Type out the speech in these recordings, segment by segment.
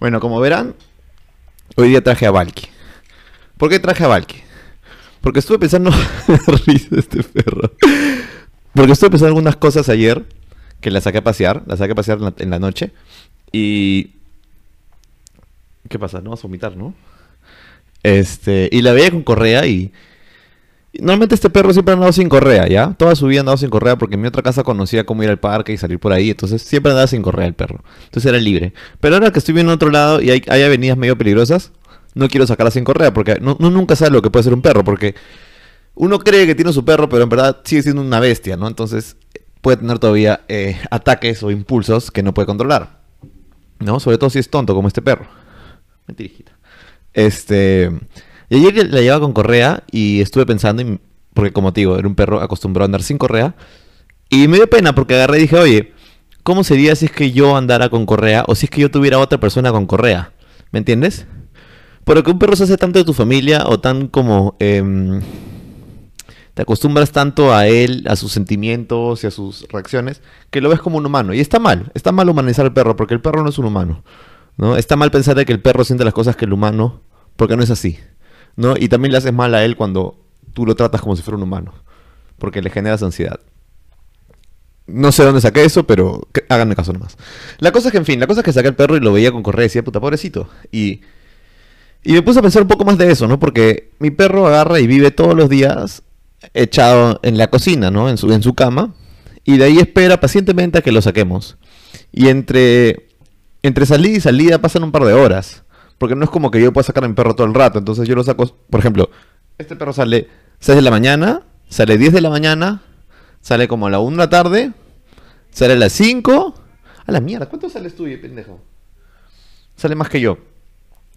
Bueno, como verán, hoy día traje a Valky. ¿Por qué traje a Valky? Porque estuve pensando. risa este perro. Porque estuve pensando algunas cosas ayer que la saqué a pasear. La saqué a pasear en la, en la noche. Y. ¿Qué pasa? No vas a vomitar, ¿no? Este. Y la veía con correa y. Normalmente este perro siempre ha andado sin correa, ¿ya? Toda su vida ha andado sin correa porque en mi otra casa conocía cómo ir al parque y salir por ahí. Entonces siempre andaba sin correa el perro. Entonces era libre. Pero ahora que estoy viendo en otro lado y hay, hay avenidas medio peligrosas, no quiero sacarla sin correa porque no, nunca sabe lo que puede ser un perro. Porque uno cree que tiene su perro, pero en verdad sigue siendo una bestia, ¿no? Entonces puede tener todavía eh, ataques o impulsos que no puede controlar. ¿No? Sobre todo si es tonto como este perro. Mentira, hijita. Este. Y ayer la llevaba con correa y estuve pensando, porque como te digo, era un perro acostumbrado a andar sin correa. Y me dio pena porque agarré y dije, oye, ¿cómo sería si es que yo andara con correa o si es que yo tuviera otra persona con correa? ¿Me entiendes? Porque un perro se hace tanto de tu familia o tan como... em, te acostumbras tanto a él, a sus sentimientos y a sus reacciones, que lo ves como un humano. Y está mal, está mal humanizar al perro, porque el perro no es un humano. ¿no? Está mal pensar de que el perro siente las cosas que el humano, porque no es así. ¿No? Y también le haces mal a él cuando tú lo tratas como si fuera un humano, porque le generas ansiedad. No sé dónde saqué eso, pero háganme caso nomás. La cosa es que, en fin, la cosa es que saqué al perro y lo veía con correa y decía, puta, pobrecito. Y, y me puse a pensar un poco más de eso, ¿no? Porque mi perro agarra y vive todos los días echado en la cocina, ¿no? En su, en su cama. Y de ahí espera pacientemente a que lo saquemos. Y entre, entre salida y salida pasan un par de horas. Porque no es como que yo pueda sacar a mi perro todo el rato. Entonces yo lo saco, por ejemplo, este perro sale 6 de la mañana, sale 10 de la mañana, sale como a la 1 de la tarde, sale a las 5. A la mierda, ¿cuánto sales tú, pendejo? Sale más que yo.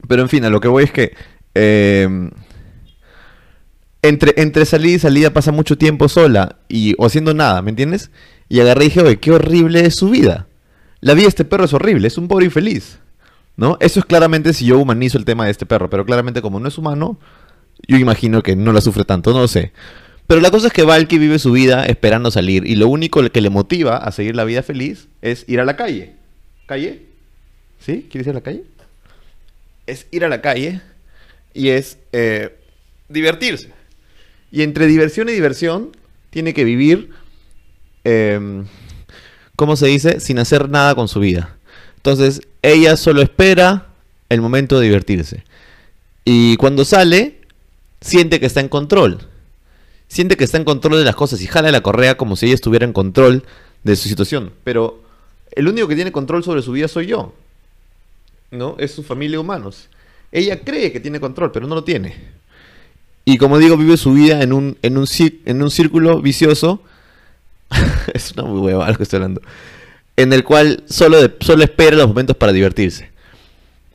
Pero en fin, a lo que voy es que eh, entre, entre salida y salida pasa mucho tiempo sola y, o haciendo nada, ¿me entiendes? Y agarré y dije, oye, qué horrible es su vida. La vida de este perro es horrible, es un pobre infeliz. ¿No? Eso es claramente si yo humanizo el tema de este perro, pero claramente como no es humano, yo imagino que no la sufre tanto, no lo sé. Pero la cosa es que Valky vive su vida esperando salir y lo único que le motiva a seguir la vida feliz es ir a la calle. ¿Calle? ¿Sí? ¿Quieres ir a la calle? Es ir a la calle y es eh, divertirse. Y entre diversión y diversión tiene que vivir, eh, ¿cómo se dice? Sin hacer nada con su vida. Entonces, ella solo espera el momento de divertirse. Y cuando sale, siente que está en control. Siente que está en control de las cosas y jala la correa como si ella estuviera en control de su situación. Pero el único que tiene control sobre su vida soy yo. ¿No? Es su familia de humanos. Ella cree que tiene control, pero no lo tiene. Y como digo, vive su vida en un, en un, en un círculo vicioso. es una muy hueva lo que estoy hablando. En el cual solo, solo espera los momentos para divertirse.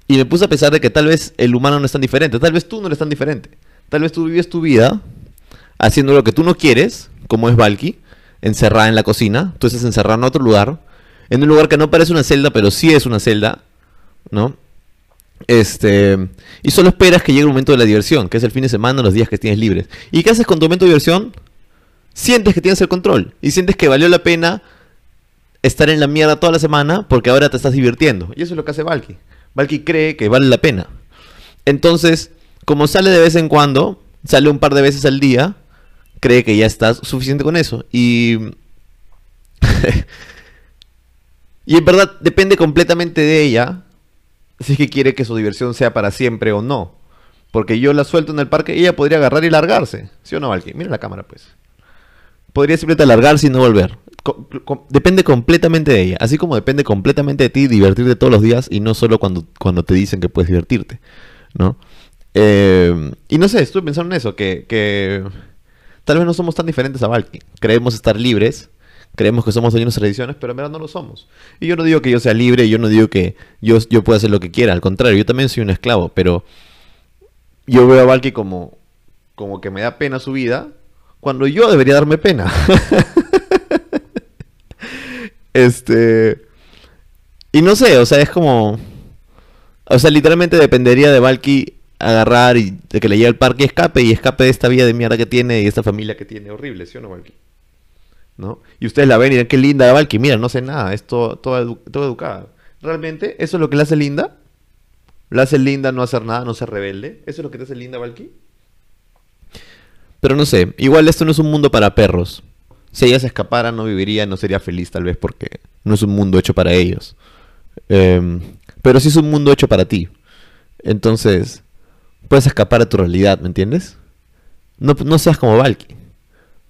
Y me puse a pensar de que tal vez el humano no es tan diferente. Tal vez tú no eres tan diferente. Tal vez tú vives tu vida haciendo lo que tú no quieres, como es Valky, encerrada en la cocina. Tú estás encerrada en otro lugar. En un lugar que no parece una celda, pero sí es una celda. ¿No? Este, y solo esperas que llegue el momento de la diversión, que es el fin de semana, los días que tienes libres. ¿Y qué haces con tu momento de diversión? Sientes que tienes el control y sientes que valió la pena estar en la mierda toda la semana porque ahora te estás divirtiendo. Y eso es lo que hace Valky. Valky cree que vale la pena. Entonces, como sale de vez en cuando, sale un par de veces al día, cree que ya está suficiente con eso. Y y en verdad depende completamente de ella si es que quiere que su diversión sea para siempre o no. Porque yo la suelto en el parque y ella podría agarrar y largarse. ¿Sí o no, Valky? Mira la cámara, pues. Podría simplemente largarse y no volver. Depende completamente de ella. Así como depende completamente de ti divertirte todos los días y no solo cuando, cuando te dicen que puedes divertirte. ¿No? Eh, y no sé, estuve pensando en eso, que, que tal vez no somos tan diferentes a Valky. Creemos estar libres, creemos que somos dueños de tradiciones, pero en verdad no lo somos. Y yo no digo que yo sea libre, yo no digo que yo, yo pueda hacer lo que quiera, al contrario, yo también soy un esclavo, pero yo veo a Valky como, como que me da pena su vida, cuando yo debería darme pena. este... Y no sé, o sea, es como... O sea, literalmente dependería de Valky agarrar y de que le lleve al parque y escape y escape de esta vida de mierda que tiene y esta familia que tiene horrible, ¿sí o no, Valky? ¿No? Y ustedes la ven y ven qué linda Valky, mira, no sé nada, es todo, toda educada. ¿Realmente eso es lo que la hace linda? La hace linda no hacer nada, no ser rebelde. ¿Eso es lo que te hace linda, Valky? Pero no sé, igual esto no es un mundo para perros. Si ella se escapara, no viviría, no sería feliz tal vez porque no es un mundo hecho para ellos. Em, pero sí es un mundo hecho para ti. Entonces, puedes escapar a tu realidad, ¿me entiendes? No, no seas como Valky.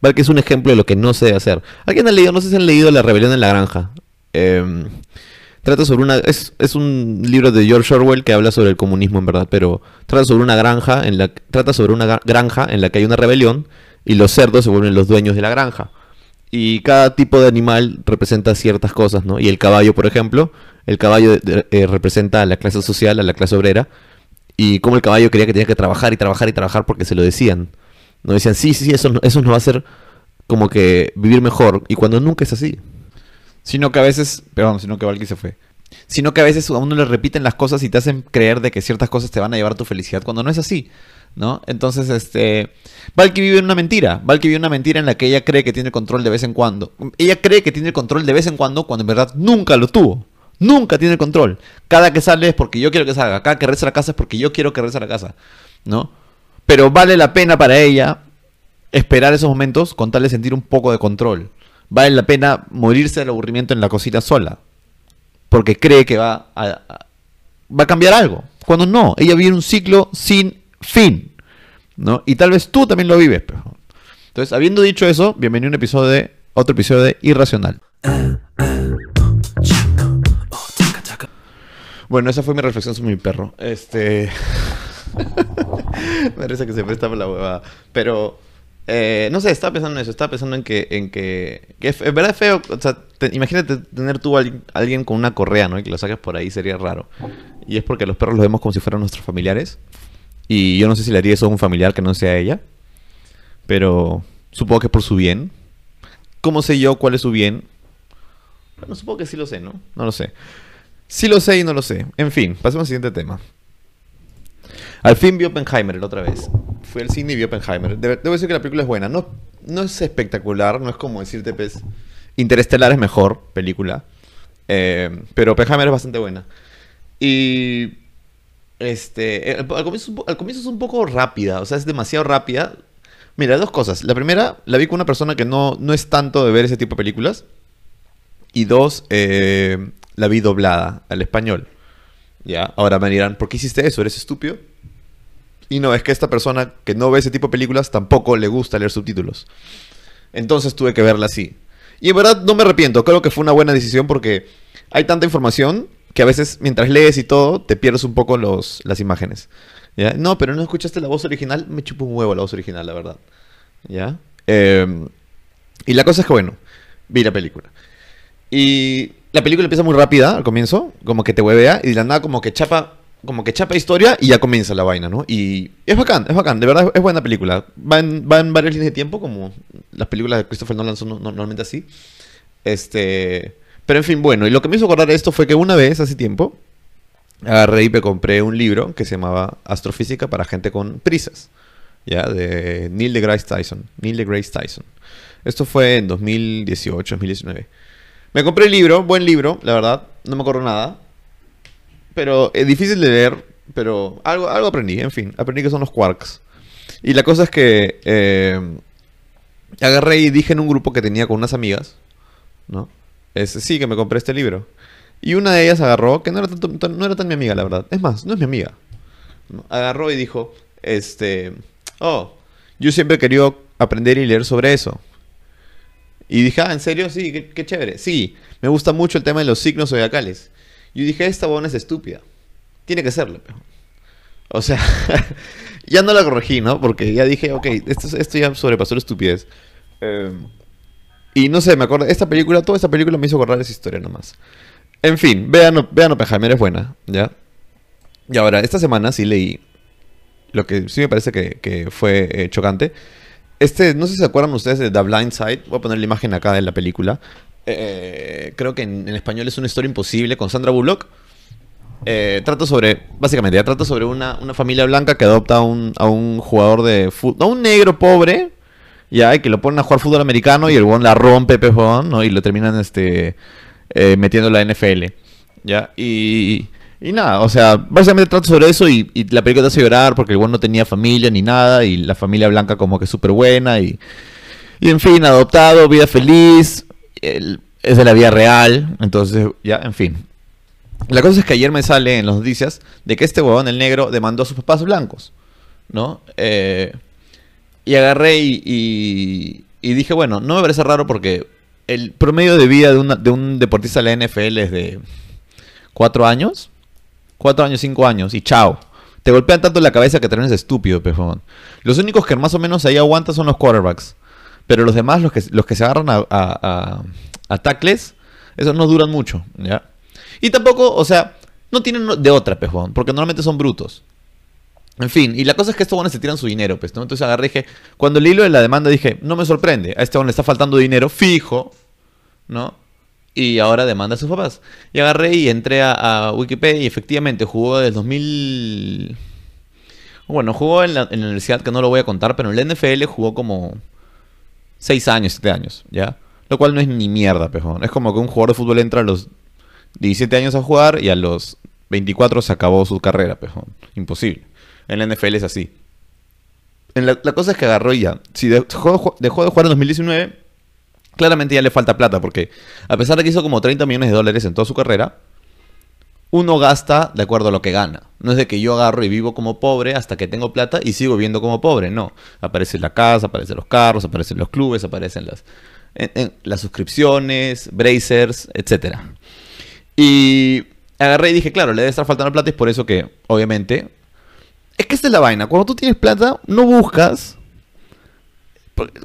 Valky es un ejemplo de lo que no se debe hacer. ¿Alguien ha leído? No sé si han leído La rebelión en la granja. Em, trata sobre una... Es, es, un libro de George Orwell que habla sobre el comunismo en verdad, pero trata sobre una granja en la, trata sobre una granja en la que hay una rebelión y los cerdos se vuelven los dueños de la granja. Y cada tipo de animal representa ciertas cosas, ¿no? Y el caballo, por ejemplo, el caballo eh, representa a la clase social, a la clase obrera, y como el caballo quería que tenía que trabajar y trabajar y trabajar porque se lo decían. No decían, sí, sí, sí, eso, eso nos va a hacer como que vivir mejor, y cuando nunca es así. Sino que a veces, perdón, sino que Valky se fue. Sino que a veces a uno le repiten las cosas y te hacen creer de que ciertas cosas te van a llevar a tu felicidad cuando no es así. ¿No? Entonces, este, Valky vive una mentira. Valky vive una mentira en la que ella cree que tiene control de vez en cuando. Ella cree que tiene control de vez en cuando cuando en verdad nunca lo tuvo. Nunca tiene control. Cada que sale es porque yo quiero que salga. Cada que regresa a la casa es porque yo quiero que regrese a la casa, ¿no? Pero vale la pena para ella esperar esos momentos con tal de sentir un poco de control. Vale la pena morirse del aburrimiento en la cocina sola. Porque cree que va a, va a cambiar algo. Cuando no, ella vive un ciclo sin fin. ¿no? Y tal vez tú también lo vives. Entonces, habiendo dicho eso, bienvenido a un episodio de otro episodio de Irracional. Bueno, esa fue mi reflexión sobre mi perro. Este. Parece que se presta por la huevada. Pero. Eh, no sé, estaba pensando en eso. Estaba pensando en que. En que, que es, verdad es feo. O sea, imagínate tener tú a alguien, con una correa, ¿no? Y que lo saques por ahí sería raro. Y es porque los perros los vemos como si fueran nuestros familiares. Y yo no sé si le haría eso a un familiar que no sea ella. Pero supongo que por su bien. ¿Cómo sé yo cuál es su bien? Bueno, supongo que sí lo sé, ¿no? No lo sé. Sí lo sé y no lo sé. En fin, pasemos al siguiente tema. Al fin vi Oppenheimer la otra vez. Fui al cine y vi Oppenheimer. Debo decir que la película es buena. No, no es espectacular, no es como decirte, pues, Interestelar es mejor película. Eh, pero Oppenheimer es bastante buena. Y este, eh, al comienzo, es un poco rápida, o sea, es demasiado rápida. Mira, dos cosas. La primera, la vi con una persona que no, no es tanto de ver ese tipo de películas. Y dos, eh, la vi doblada al español. Ya, ahora me dirán, ¿por qué hiciste eso? ¿Eres estúpido? Y no, es que esta persona que no ve ese tipo de películas tampoco le gusta leer subtítulos. Entonces tuve que verla así. Y en verdad no me arrepiento, creo que fue una buena decisión porque hay tanta información que a veces mientras lees y todo te pierdes un poco los, las imágenes. ¿ya? No, pero no escuchaste la voz original, me chupo un huevo la voz original, la verdad. ¿Ya? Em, y la cosa es que, bueno, vi la película. Y la película empieza muy rápida al comienzo, como que te huevea, y de la nada como que chapa, como que chapa historia y ya comienza la vaina, ¿no? Y es bacán, es bacán, de verdad es buena película. Va en, va en varias líneas de tiempo, como las películas de Christopher Nolan son normalmente así. Este... Pero en fin, bueno, y lo que me hizo acordar esto fue que una vez, hace tiempo, agarré y me compré un libro que se llamaba Astrofísica para gente con prisas, ¿ya? De Neil deGrasse Tyson. Neil deGrasse Tyson. Esto fue en 2018, 2019. Me compré el libro, buen libro, la verdad, no me acuerdo nada. Pero es difícil de leer, pero algo, algo aprendí, en fin, aprendí que son los quarks. Y la cosa es que eh, agarré y dije en un grupo que tenía con unas amigas, ¿no? Sí, que me compré este libro. Y una de ellas agarró, que no era, no era tan mi amiga, la verdad. Es más, no es mi amiga. Agarró y dijo, este, oh, yo siempre he querido aprender y leer sobre eso. Y dije, ah, ¿en serio? Sí, qué, chévere. Sí, me gusta mucho el tema de los signos zodiacales. Yo dije, esta buena es estúpida. Tiene que serlo. O sea, ya no la corregí, ¿no? Porque ya dije, ok, esto, esto ya sobrepasó la estupidez. Eh, y no sé, me acuerdo, esta película, toda esta película me hizo acordar esa historia nomás. En fin, vean, vean Oppenheimer, es buena, ¿ya? Y ahora, esta semana sí leí lo que sí me parece que, fue eh, chocante. Este, no sé si se acuerdan ustedes de The Blind Side, voy a poner la imagen acá de la película. Eh, creo que en, español es una historia imposible con Sandra Bullock. Eh, trata sobre, básicamente, ya trata sobre una, familia blanca que adopta a un, a un jugador de fútbol, a un negro pobre, ya, que lo ponen a jugar fútbol americano y el buen la rompe, pejón, ¿no? Y lo terminan este, eh, metiendo la NFL, ¿ya? Y, Y nada, o sea, básicamente trata sobre eso y, la película te hace llorar porque el weón no tenía familia ni nada y la familia blanca como que súper buena y, y en fin, adoptado, vida feliz, el- es de la vida real, entonces ya, en fin. La cosa es que ayer me sale en las noticias de que este huevón, el negro, demandó a sus papás blancos, ¿no? Eh, y agarré y, dije, bueno, no me parece raro porque el promedio de vida de, un deportista de la NFL es de cuatro años, cuatro años, cinco años, y chao. Te golpean tanto en la cabeza que te eres estúpido, pejón. Los únicos que más o menos ahí aguantan son los quarterbacks. Pero los demás, los que, se agarran a, a, a- a tackles, esos no duran mucho, ¿ya? Y tampoco, o sea, no tienen de otra, pejón, porque normalmente son brutos. En fin, y la cosa es que estos buenos se tiran su dinero, pues, ¿no? Entonces agarré y dije, cuando leí lo de la demanda dije, no me sorprende, a este bueno le está faltando dinero fijo, ¿no? Y ahora demanda a sus papás. Y agarré y entré a, Wikipedia y efectivamente jugó desde 2000... Bueno, jugó en la, en la universidad, que no lo voy a contar, pero en la NFL jugó como 6 años, 7 años, ¿ya? Lo cual no es ni mierda, pejón. Es como que un jugador de fútbol entra a los 17 años a jugar y a los 24 se acabó su carrera, pejón. Imposible. En la NFL es así. La, cosa es que agarró y ya. Si dejó, de jugar en 2019, claramente ya le falta plata, porque a pesar de que hizo como 30 millones de dólares en toda su carrera, uno gasta de acuerdo a lo que gana. No es de que yo agarro y vivo como pobre hasta que tengo plata y sigo viviendo como pobre. No. Aparece la casa, aparecen los carros, aparecen los clubes, aparecen las, las suscripciones, bracers, etcétera. Y agarré y dije, claro, le debe estar faltando plata y es por eso que, obviamente... Es que esta es la vaina. Cuando tú tienes plata, no buscas...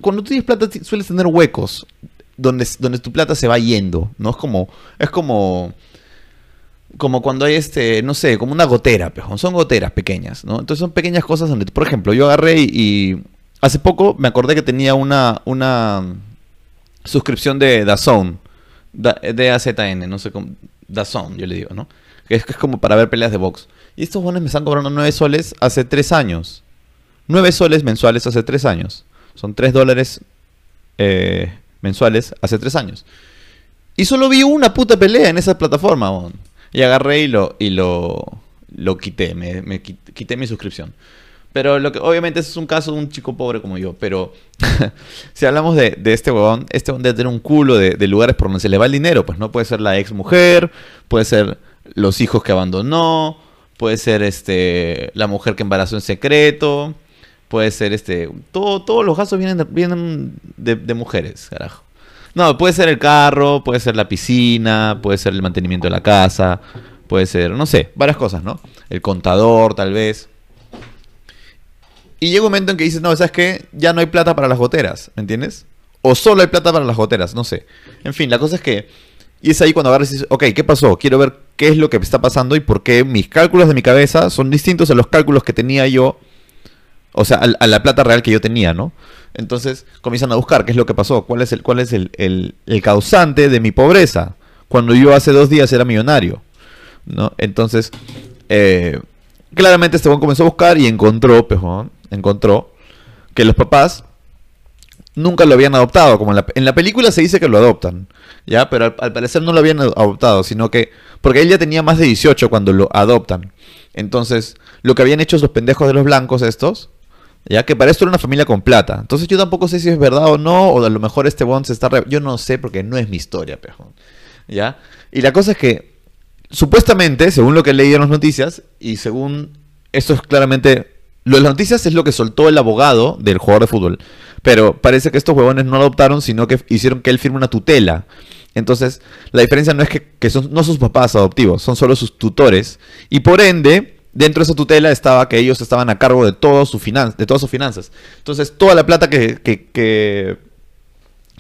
Cuando tú tienes plata, sueles tener huecos donde, donde tu plata se va yendo, ¿no? Es como... Es como... Como cuando hay este, no sé, como una gotera, pejón. Son goteras pequeñas, ¿no? Entonces son pequeñas cosas donde, por ejemplo, yo agarré y, hace poco me acordé que tenía una, una suscripción de DAZN, Da- D-A-Z-N, no sé cómo, DAZN, yo le digo, ¿no? Que es, que es como para ver peleas de box. Y estos bonos me están cobrando 9 soles hace 3 años. 9 soles mensuales hace 3 años. Son 3 dólares eh, mensuales hace 3 años. Y solo vi una puta pelea en esa plataforma, bon. Y agarré y lo, y lo, lo quité, me, me quit- quité mi suscripción. Pero lo que, obviamente ese es un caso de un chico pobre como yo. Pero si hablamos de, de este huevón, este huevón debe tener un culo de, de lugares por donde se le va el dinero. Pues no puede ser la ex mujer, puede ser los hijos que abandonó, puede ser este la mujer que embarazó en secreto, puede ser este. Todo, todos los gastos vienen, vienen de, de mujeres, carajo. No, puede ser el carro, puede ser la piscina, puede ser el mantenimiento de la casa, puede ser, no sé, varias cosas, ¿no? El contador, tal vez. Y llega un momento en que dices, no, ¿sabes qué? Ya no hay plata para las goteras, ¿me entiendes? O solo hay plata para las goteras, no sé. En fin, la cosa es que... Y es ahí cuando agarras y dices, ok, ¿qué pasó? Quiero ver qué es lo que está pasando y por qué mis cálculos de mi cabeza son distintos a los cálculos que tenía yo o sea, a, la plata real que yo tenía, ¿no? Entonces comienzan a buscar qué es lo que pasó, cuál es el, cuál es el, el- causante de mi pobreza, cuando yo hace dos días era millonario, ¿no? Entonces, eh, claramente este comenzó a buscar y encontró, pejón, encontró que los papás nunca lo habían adoptado, como en la película se dice que lo adoptan, ¿ya? Pero al, parecer no lo habían adoptado, sino que, porque él ya tenía más de 18 cuando lo adoptan. Entonces, lo que habían hecho los pendejos de los blancos estos, ya que para esto era una familia con plata. Entonces yo tampoco sé si es verdad o no, o a lo mejor este Bond se está... re- Yo no sé porque no es mi historia, pejón. ¿Ya? Y la cosa es que, supuestamente, según lo que leí en las noticias, y según... Esto es claramente... Lo de las noticias es lo que soltó el abogado del jugador de fútbol. Pero parece que estos huevones no adoptaron, sino que hicieron que él firme una tutela. Entonces, la diferencia no es que, que son, no son sus papás adoptivos, son solo sus tutores. Y por ende, dentro de esa tutela estaba que ellos estaban a cargo de, todo su finan de todas sus finanzas. Entonces, toda la plata que, que, que,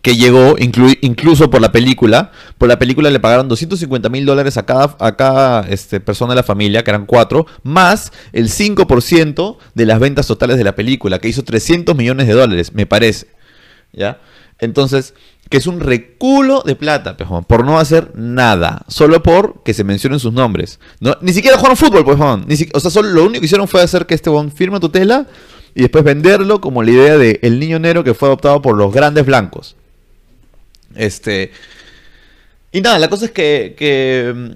que llegó, inclu- incluso por la película, por la película le pagaron 250 mil dólares a cada, a cada este, persona de la familia, que eran cuatro, más el 5% de las ventas totales de la película, que hizo 300 millones de dólares, me parece. ¿Ya? Entonces, que es un reculo de plata, pejón, por no hacer nada, solo por que se mencionen sus nombres. No, ni siquiera jugaron fútbol, pejón. Ni si- o sea, solo lo único que hicieron fue hacer que este bon firme tutela y después venderlo como la idea de el niño negro que fue adoptado por los grandes blancos. Este. Y nada, la cosa es que, que, mm,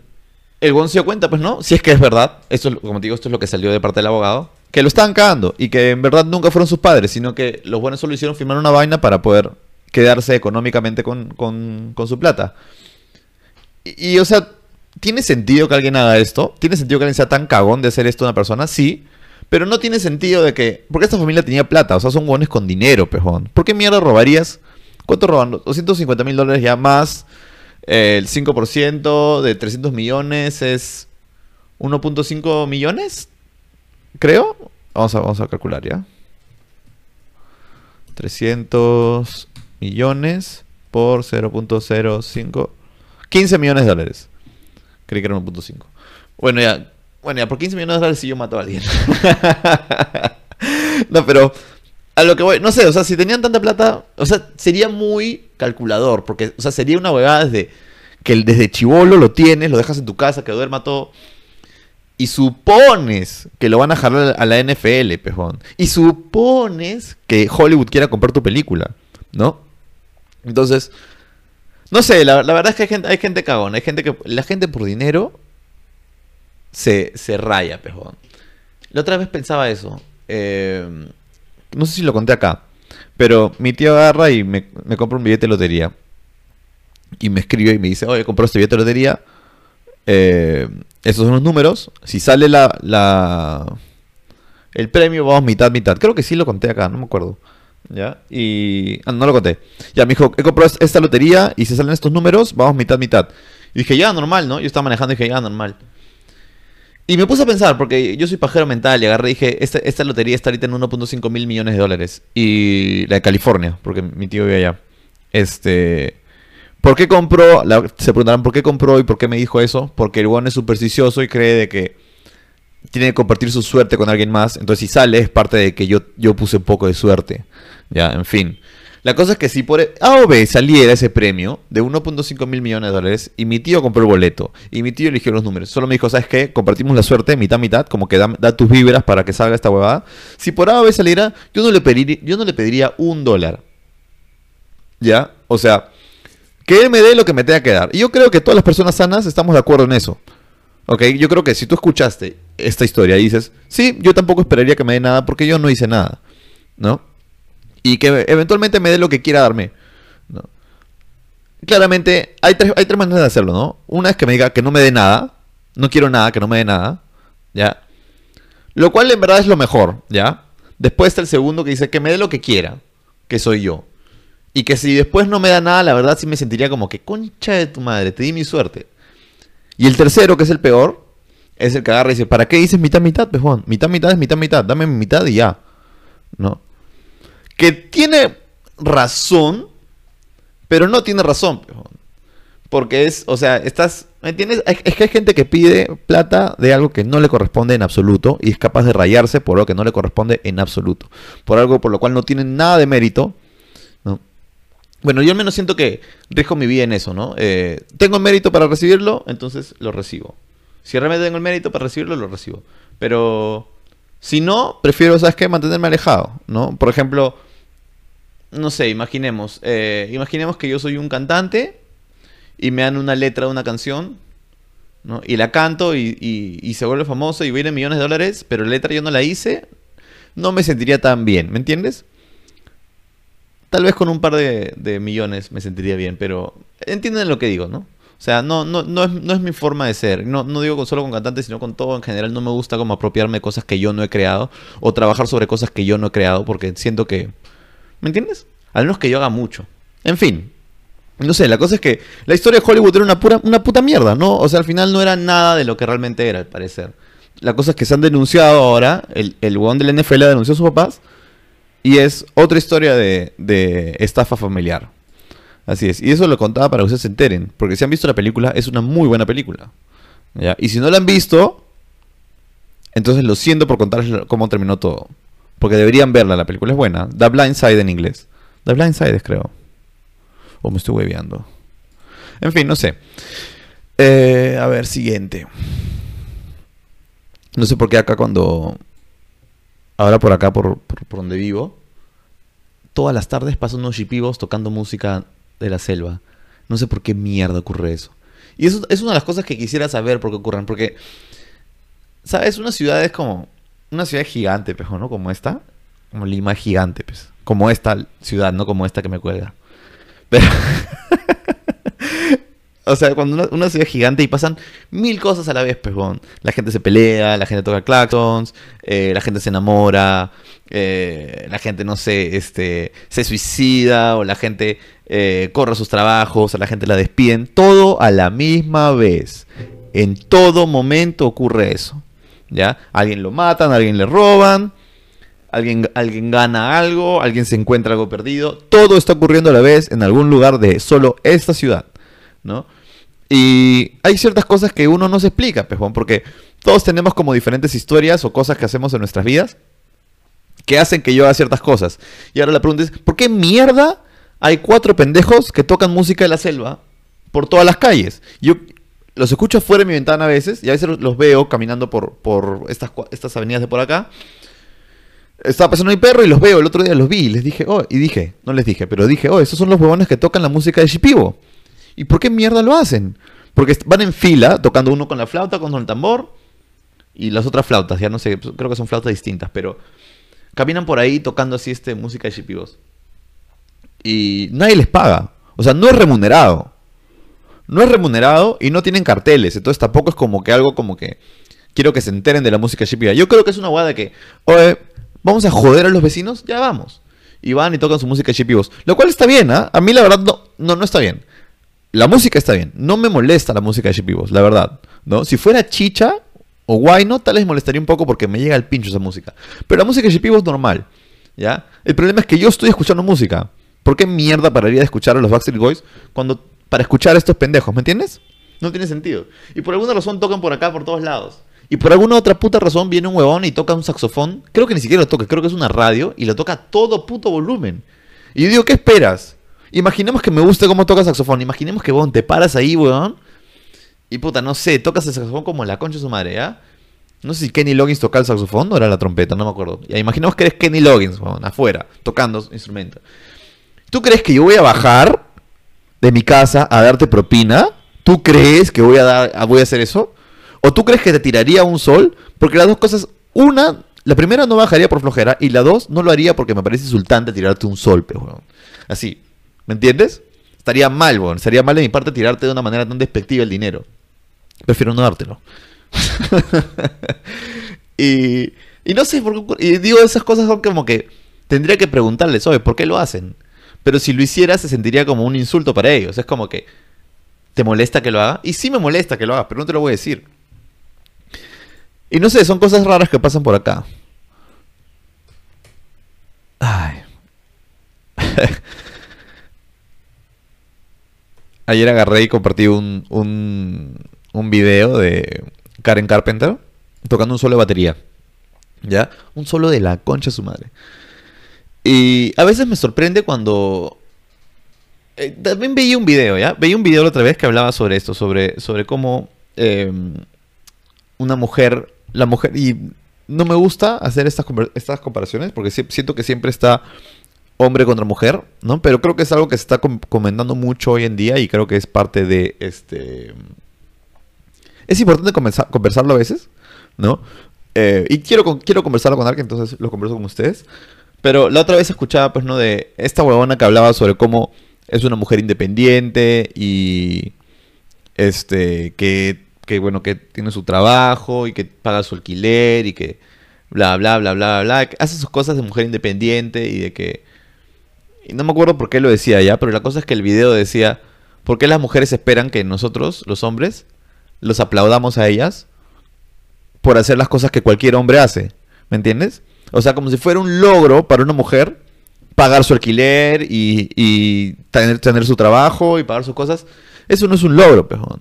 el weón se dio cuenta, pues no, si es que es verdad, esto es, como te digo, esto es lo que salió de parte del abogado, que lo estaban cagando y que en verdad nunca fueron sus padres, sino que los buenos solo hicieron firmar una vaina para poder quedarse económicamente con, con- con su plata. Y, o sea, ¿tiene sentido que alguien haga esto? ¿Tiene sentido que alguien sea tan cagón de hacer esto a una persona? Sí. Pero no tiene sentido de que... Porque esta familia tenía plata, o sea, son hueones con dinero, pejón. ¿Por qué mierda robarías? ¿Cuánto roban? 250 mil dólares ya más. eh, el 5% de 300 millones es 1.5 millones, creo. Vamos a, vamos a calcular ya. 300 millones por 0.05. 15 millones de dólares. Creí que era 1.5. Bueno, ya. Bueno, ya por 15 millones de dólares si yo mato a alguien. no, pero a lo que voy, no sé, o sea, si tenían tanta plata, o sea, sería muy calculador, porque, o sea, sería una huevada desde que desde chivolo lo tienes, lo dejas en tu casa, que duerma todo, y supones que lo van a jalar a la NFL, pejón, y supones que Hollywood quiera comprar tu película, ¿no? Entonces, no sé, la, la verdad es que hay gente, hay gente cagona, hay gente que, la gente por dinero se, se raya, pejón. La otra vez pensaba eso. eh, no sé si lo conté acá. Pero mi tío agarra y me, me compra un billete de lotería. Y me escribe y me dice, oye, compré este billete de lotería. eh, esos son los números. Si sale la, la el premio, vamos mitad, mitad. Creo que sí lo conté acá, no me acuerdo. ¿Ya? Y... ah, no lo conté. Ya, me dijo, he comprado es- esta lotería y si salen estos números, vamos mitad, mitad. Y dije, ya, normal, ¿no? Yo estaba manejando y dije, ya, normal. Y me puse a pensar, porque yo soy pajero mental y agarré y dije, esta, esta lotería está ahorita en 1.5 mil millones de dólares. Y la de California, porque mi tío vive allá. Este... ¿Por qué compró? la- se preguntarán por qué compró y por qué me dijo eso. Porque el one es supersticioso y cree de que tiene que compartir su suerte con alguien más. Entonces si sale es parte de que yo, yo puse un poco de suerte. Ya, en fin. La cosa es que si por A o B saliera ese premio de 1.5 mil millones de dólares y mi tío compró el boleto y mi tío eligió los números, solo me dijo, ¿sabes qué? Compartimos la suerte mitad mitad, como que da, tus vibras para que salga esta huevada. Si por A o B saliera, yo no le pediría, yo no le pediría un dólar. ¿Ya? O sea, que él me dé lo que me tenga que dar. Y yo creo que todas las personas sanas estamos de acuerdo en eso. ¿Ok? Yo creo que si tú escuchaste esta historia y dices, sí, yo tampoco esperaría que me dé nada porque yo no hice nada. ¿No? Y que eventualmente me dé lo que quiera darme. ¿no? Claramente, hay tres, hay tres maneras de hacerlo, ¿no? Una es que me diga que no me dé nada. No quiero nada, que no me dé nada. ¿Ya? Lo cual en verdad es lo mejor, ¿ya? Después está el segundo que dice que me dé lo que quiera, que soy yo. Y que si después no me da nada, la verdad sí me sentiría como que concha de tu madre, te di mi suerte. Y el tercero, que es el peor, es el que agarra y dice, ¿para qué dices mitad, mitad, Juan? Mitad, mitad es mitad, mitad, dame mi mitad y ya. ¿No? Que tiene razón, pero no tiene razón. Porque es, o sea, estás, ¿me entiendes? Es que hay gente que pide plata de algo que no le corresponde en absoluto y es capaz de rayarse por algo que no le corresponde en absoluto. Por algo por lo cual no tiene nada de mérito, ¿no? Bueno, yo al menos siento que rijo mi vida en eso, ¿no? Eh, tengo mérito para recibirlo, entonces lo recibo. Si realmente tengo el mérito para recibirlo, lo recibo. Pero si no, prefiero, ¿sabes qué? Mantenerme alejado, ¿no? Por ejemplo, no sé, imaginemos. eh, imaginemos que yo soy un cantante y me dan una letra de una canción, ¿no? Y la canto y, se vuelve famoso y viene millones de dólares, pero la letra yo no la hice, no me sentiría tan bien, ¿me entiendes? Tal vez con un par de millones me sentiría bien, pero entienden lo que digo, ¿no? O sea, no, no, no, es, no es mi forma de ser. No, no digo solo con cantantes, sino con todo en general. No me gusta como apropiarme de cosas que yo no he creado o trabajar sobre cosas que yo no he creado porque siento que... ¿Me entiendes? Al menos que yo haga mucho. En fin. No sé, la cosa es que la historia de Hollywood era una, pura, una puta mierda, ¿no? O sea, al final no era nada de lo que realmente era, al parecer. La cosa es que se han denunciado ahora, el, el huevón del NFL ha denunciado a sus papás, y es otra historia de, de estafa familiar. Así es. Y eso lo contaba para que ustedes se enteren. Porque si han visto la película, es una muy buena película. Y si no la han visto, entonces lo siento por contarles cómo terminó todo. Porque deberían verla, la película es buena. The Blind Side en inglés. The Blind Side, creo. O me estoy hueveando. En fin, no sé. Eh, a ver, siguiente. No sé por qué acá cuando... Ahora por acá, por, por, donde vivo, todas las tardes pasan unos shipibos tocando música de la selva. No sé por qué mierda ocurre eso. Y eso es una de las cosas que quisiera saber por qué ocurren. Porque, ¿sabes? Una ciudad es como. Una ciudad gigante, pejo, ¿no? Como esta. Como Lima gigante, pues. Como esta ciudad, no como esta que me cuelga. Pero. o sea, cuando una, ciudad gigante y pasan mil cosas a la vez, pejón. La gente se pelea, la gente toca claxons, eh, la gente se enamora, eh, la gente, no sé, este, se suicida, o la gente eh, corre a sus trabajos, o la gente la despiden. Todo a la misma vez. En todo momento ocurre eso. ¿Ya? Alguien lo matan, alguien le roban, alguien, alguien gana algo, alguien se encuentra algo perdido. Todo está ocurriendo a la vez en algún lugar de solo esta ciudad. ¿no? Y hay ciertas cosas que uno no se explica, pejón, porque todos tenemos como diferentes historias o cosas que hacemos en nuestras vidas que hacen que yo haga ciertas cosas. Y ahora la pregunta es, ¿por qué mierda hay cuatro pendejos que tocan música de la selva por todas las calles? Yo los escucho afuera de mi ventana a veces y a veces los veo caminando por, por estas, estas avenidas de por acá. Estaba pasando mi perro y los veo, el otro día los vi y les dije, oh, y dije, no les dije, pero dije, oh, esos son los huevones que tocan la música de Shipibo. ¿Y por qué mierda lo hacen? Porque van en fila, tocando uno con la flauta, con el tambor, y las otras flautas, ya no sé, pues, creo que son flautas distintas, pero caminan por ahí tocando así este música de. Y nadie les paga. O sea, no es remunerado. No es remunerado y no tienen carteles. Entonces tampoco es como que algo como que quiero que se enteren de la música shipiba. Yo creo que es una guada que, vamos a joder a los vecinos, ya vamos. Y van y tocan su música shipibos. Lo cual está bien, ¿ah? A mí la verdad no, no, no está bien. La música está bien. No me molesta la música de shipibos, la verdad. ¿no? Si fuera chicha o guay, no, tal vez molestaría un poco porque me llega al pincho esa música. Pero la música de shipibos es normal. ¿Ya? El problema es que yo estoy escuchando música. ¿Por qué mierda pararía de escuchar a los Backstreet Boys cuando para escuchar a estos pendejos? ¿Me entiendes? No tiene sentido. Y por alguna razón tocan por acá, por todos lados. Y por alguna otra puta razón viene un huevón y toca un saxofón. Creo que ni siquiera lo toca, creo que es una radio y lo toca a todo puto volumen. Y yo digo, ¿qué esperas? Imaginemos que me guste cómo toca saxofón. Imaginemos que, weón, te paras ahí, weón. Y puta, no sé, tocas el saxofón como la concha de su madre, ¿ya? No sé si Kenny Loggins tocaba el saxofón o era la trompeta, no me acuerdo. Ya, imaginemos que eres Kenny Loggins, weón, afuera, tocando instrumento. ¿Tú crees que yo voy a bajar de mi casa a darte propina? ¿Tú crees que voy a, dar, voy a hacer eso? ¿O tú crees que te tiraría un sol? Porque las dos cosas, una, la primera no bajaría por flojera y la dos no lo haría porque me parece insultante tirarte un sol, pe, weón. Así, ¿me entiendes? Estaría mal, weón. Estaría mal de mi parte tirarte de una manera tan despectiva el dinero. Prefiero no dártelo. y, no sé por qué Y digo, esas cosas son como que tendría que preguntarles, oye, ¿por qué lo hacen? Pero si lo hiciera, se sentiría como un insulto para ellos. Es como que, ¿te molesta que lo haga? Y sí me molesta que lo haga, pero no te lo voy a decir. Y no sé, son cosas raras que pasan por acá. Ay. Ayer agarré y compartí un, un, un video de Karen Carpenter tocando un solo de batería. ¿Ya? Un solo de la concha de su madre. Y a veces me sorprende cuando... eh, también veía un video, ¿ya? Veía un video la otra vez que hablaba sobre esto, sobre, sobre cómo eh, una mujer, la mujer, y no me gusta hacer estas, estas comparaciones porque si- siento que siempre está hombre contra mujer, ¿no? Pero creo que es algo que se está com- comentando mucho hoy en día y creo que es parte de este... Es importante conversa- conversarlo a veces, ¿no? Eh, y quiero, quiero conversarlo con alguien, entonces lo converso con ustedes. Pero la otra vez escuchaba, pues, ¿no? De esta huevona que hablaba sobre cómo es una mujer independiente y este que, que bueno que tiene su trabajo y que paga su alquiler y que bla bla bla bla bla que hace sus cosas de mujer independiente y de que y no me acuerdo por qué lo decía ya pero la cosa es que el video decía por qué las mujeres esperan que nosotros los hombres los aplaudamos a ellas por hacer las cosas que cualquier hombre hace ¿me entiendes? o sea como si fuera un logro para una mujer pagar su alquiler y, y tener, tener su trabajo y pagar sus cosas, eso no es un logro, pejón.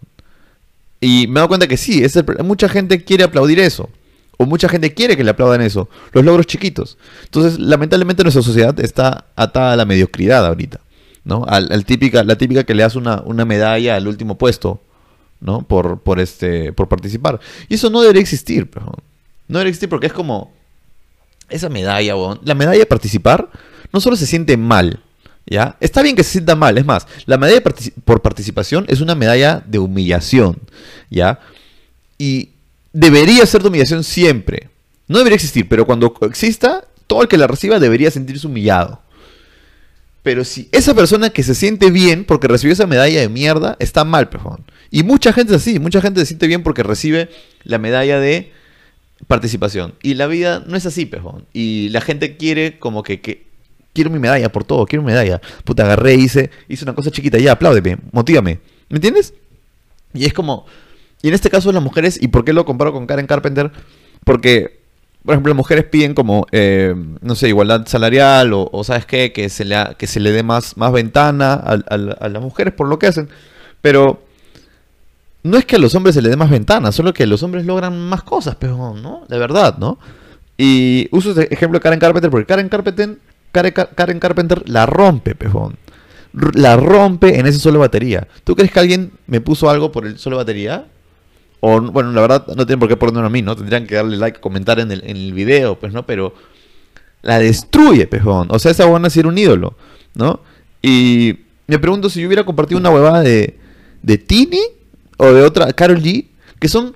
Y me dado cuenta que sí, es el mucha gente quiere aplaudir eso. O mucha gente quiere que le aplaudan eso. Los logros chiquitos. Entonces, lamentablemente nuestra sociedad está atada a la mediocridad ahorita. ¿No? Al, típica, la típica que le das una, una medalla al último puesto. ¿No? Por, por, este, por participar. Y eso no debería existir, pejón. No debería existir porque es como esa medalla, weón. La medalla de participar no solo se siente mal, ¿Ya? Está bien que se sienta mal, es más, la medalla por participación es una medalla de humillación, ¿ya? Y debería ser de humillación siempre. No debería existir, pero cuando exista, todo el que la reciba debería sentirse humillado. Pero si esa persona que se siente bien porque recibió esa medalla de mierda, está mal, pejón. Y mucha gente es así, mucha gente se siente bien porque recibe la medalla de participación. Y la vida no es así, pejón. Y la gente quiere como que, quiero mi medalla por todo, quiero mi medalla. Puta, agarré, hice, hice una cosa chiquita, ya, apláudeme, motívame. ¿Me entiendes? Y es como, y en este caso las mujeres, ¿y por qué lo comparo con Karen Carpenter? Porque por ejemplo, las mujeres piden como, eh, no sé, igualdad salarial o, ¿sabes qué? Que se le, que se le dé más, más ventana a, las mujeres por lo que hacen. Pero no es que a los hombres se le dé más ventana, solo que los hombres logran más cosas, pero ¿no? De verdad, ¿no? Y uso este ejemplo de Karen Carpenter porque Karen Carpenter, Karen, Carpenter la rompe, pejón. La rompe en ese solo batería. ¿Tú crees que alguien me puso algo por el solo batería? O, bueno, la verdad no tienen por qué ponerlo a mí, ¿no? Tendrían que darle like, comentar en el, en el video, pues, ¿no? Pero la destruye, pejón. O sea, esa buena ser un ídolo, ¿no? Y me pregunto si yo hubiera compartido una huevada de, de Tini o de otra, Carol G, que son,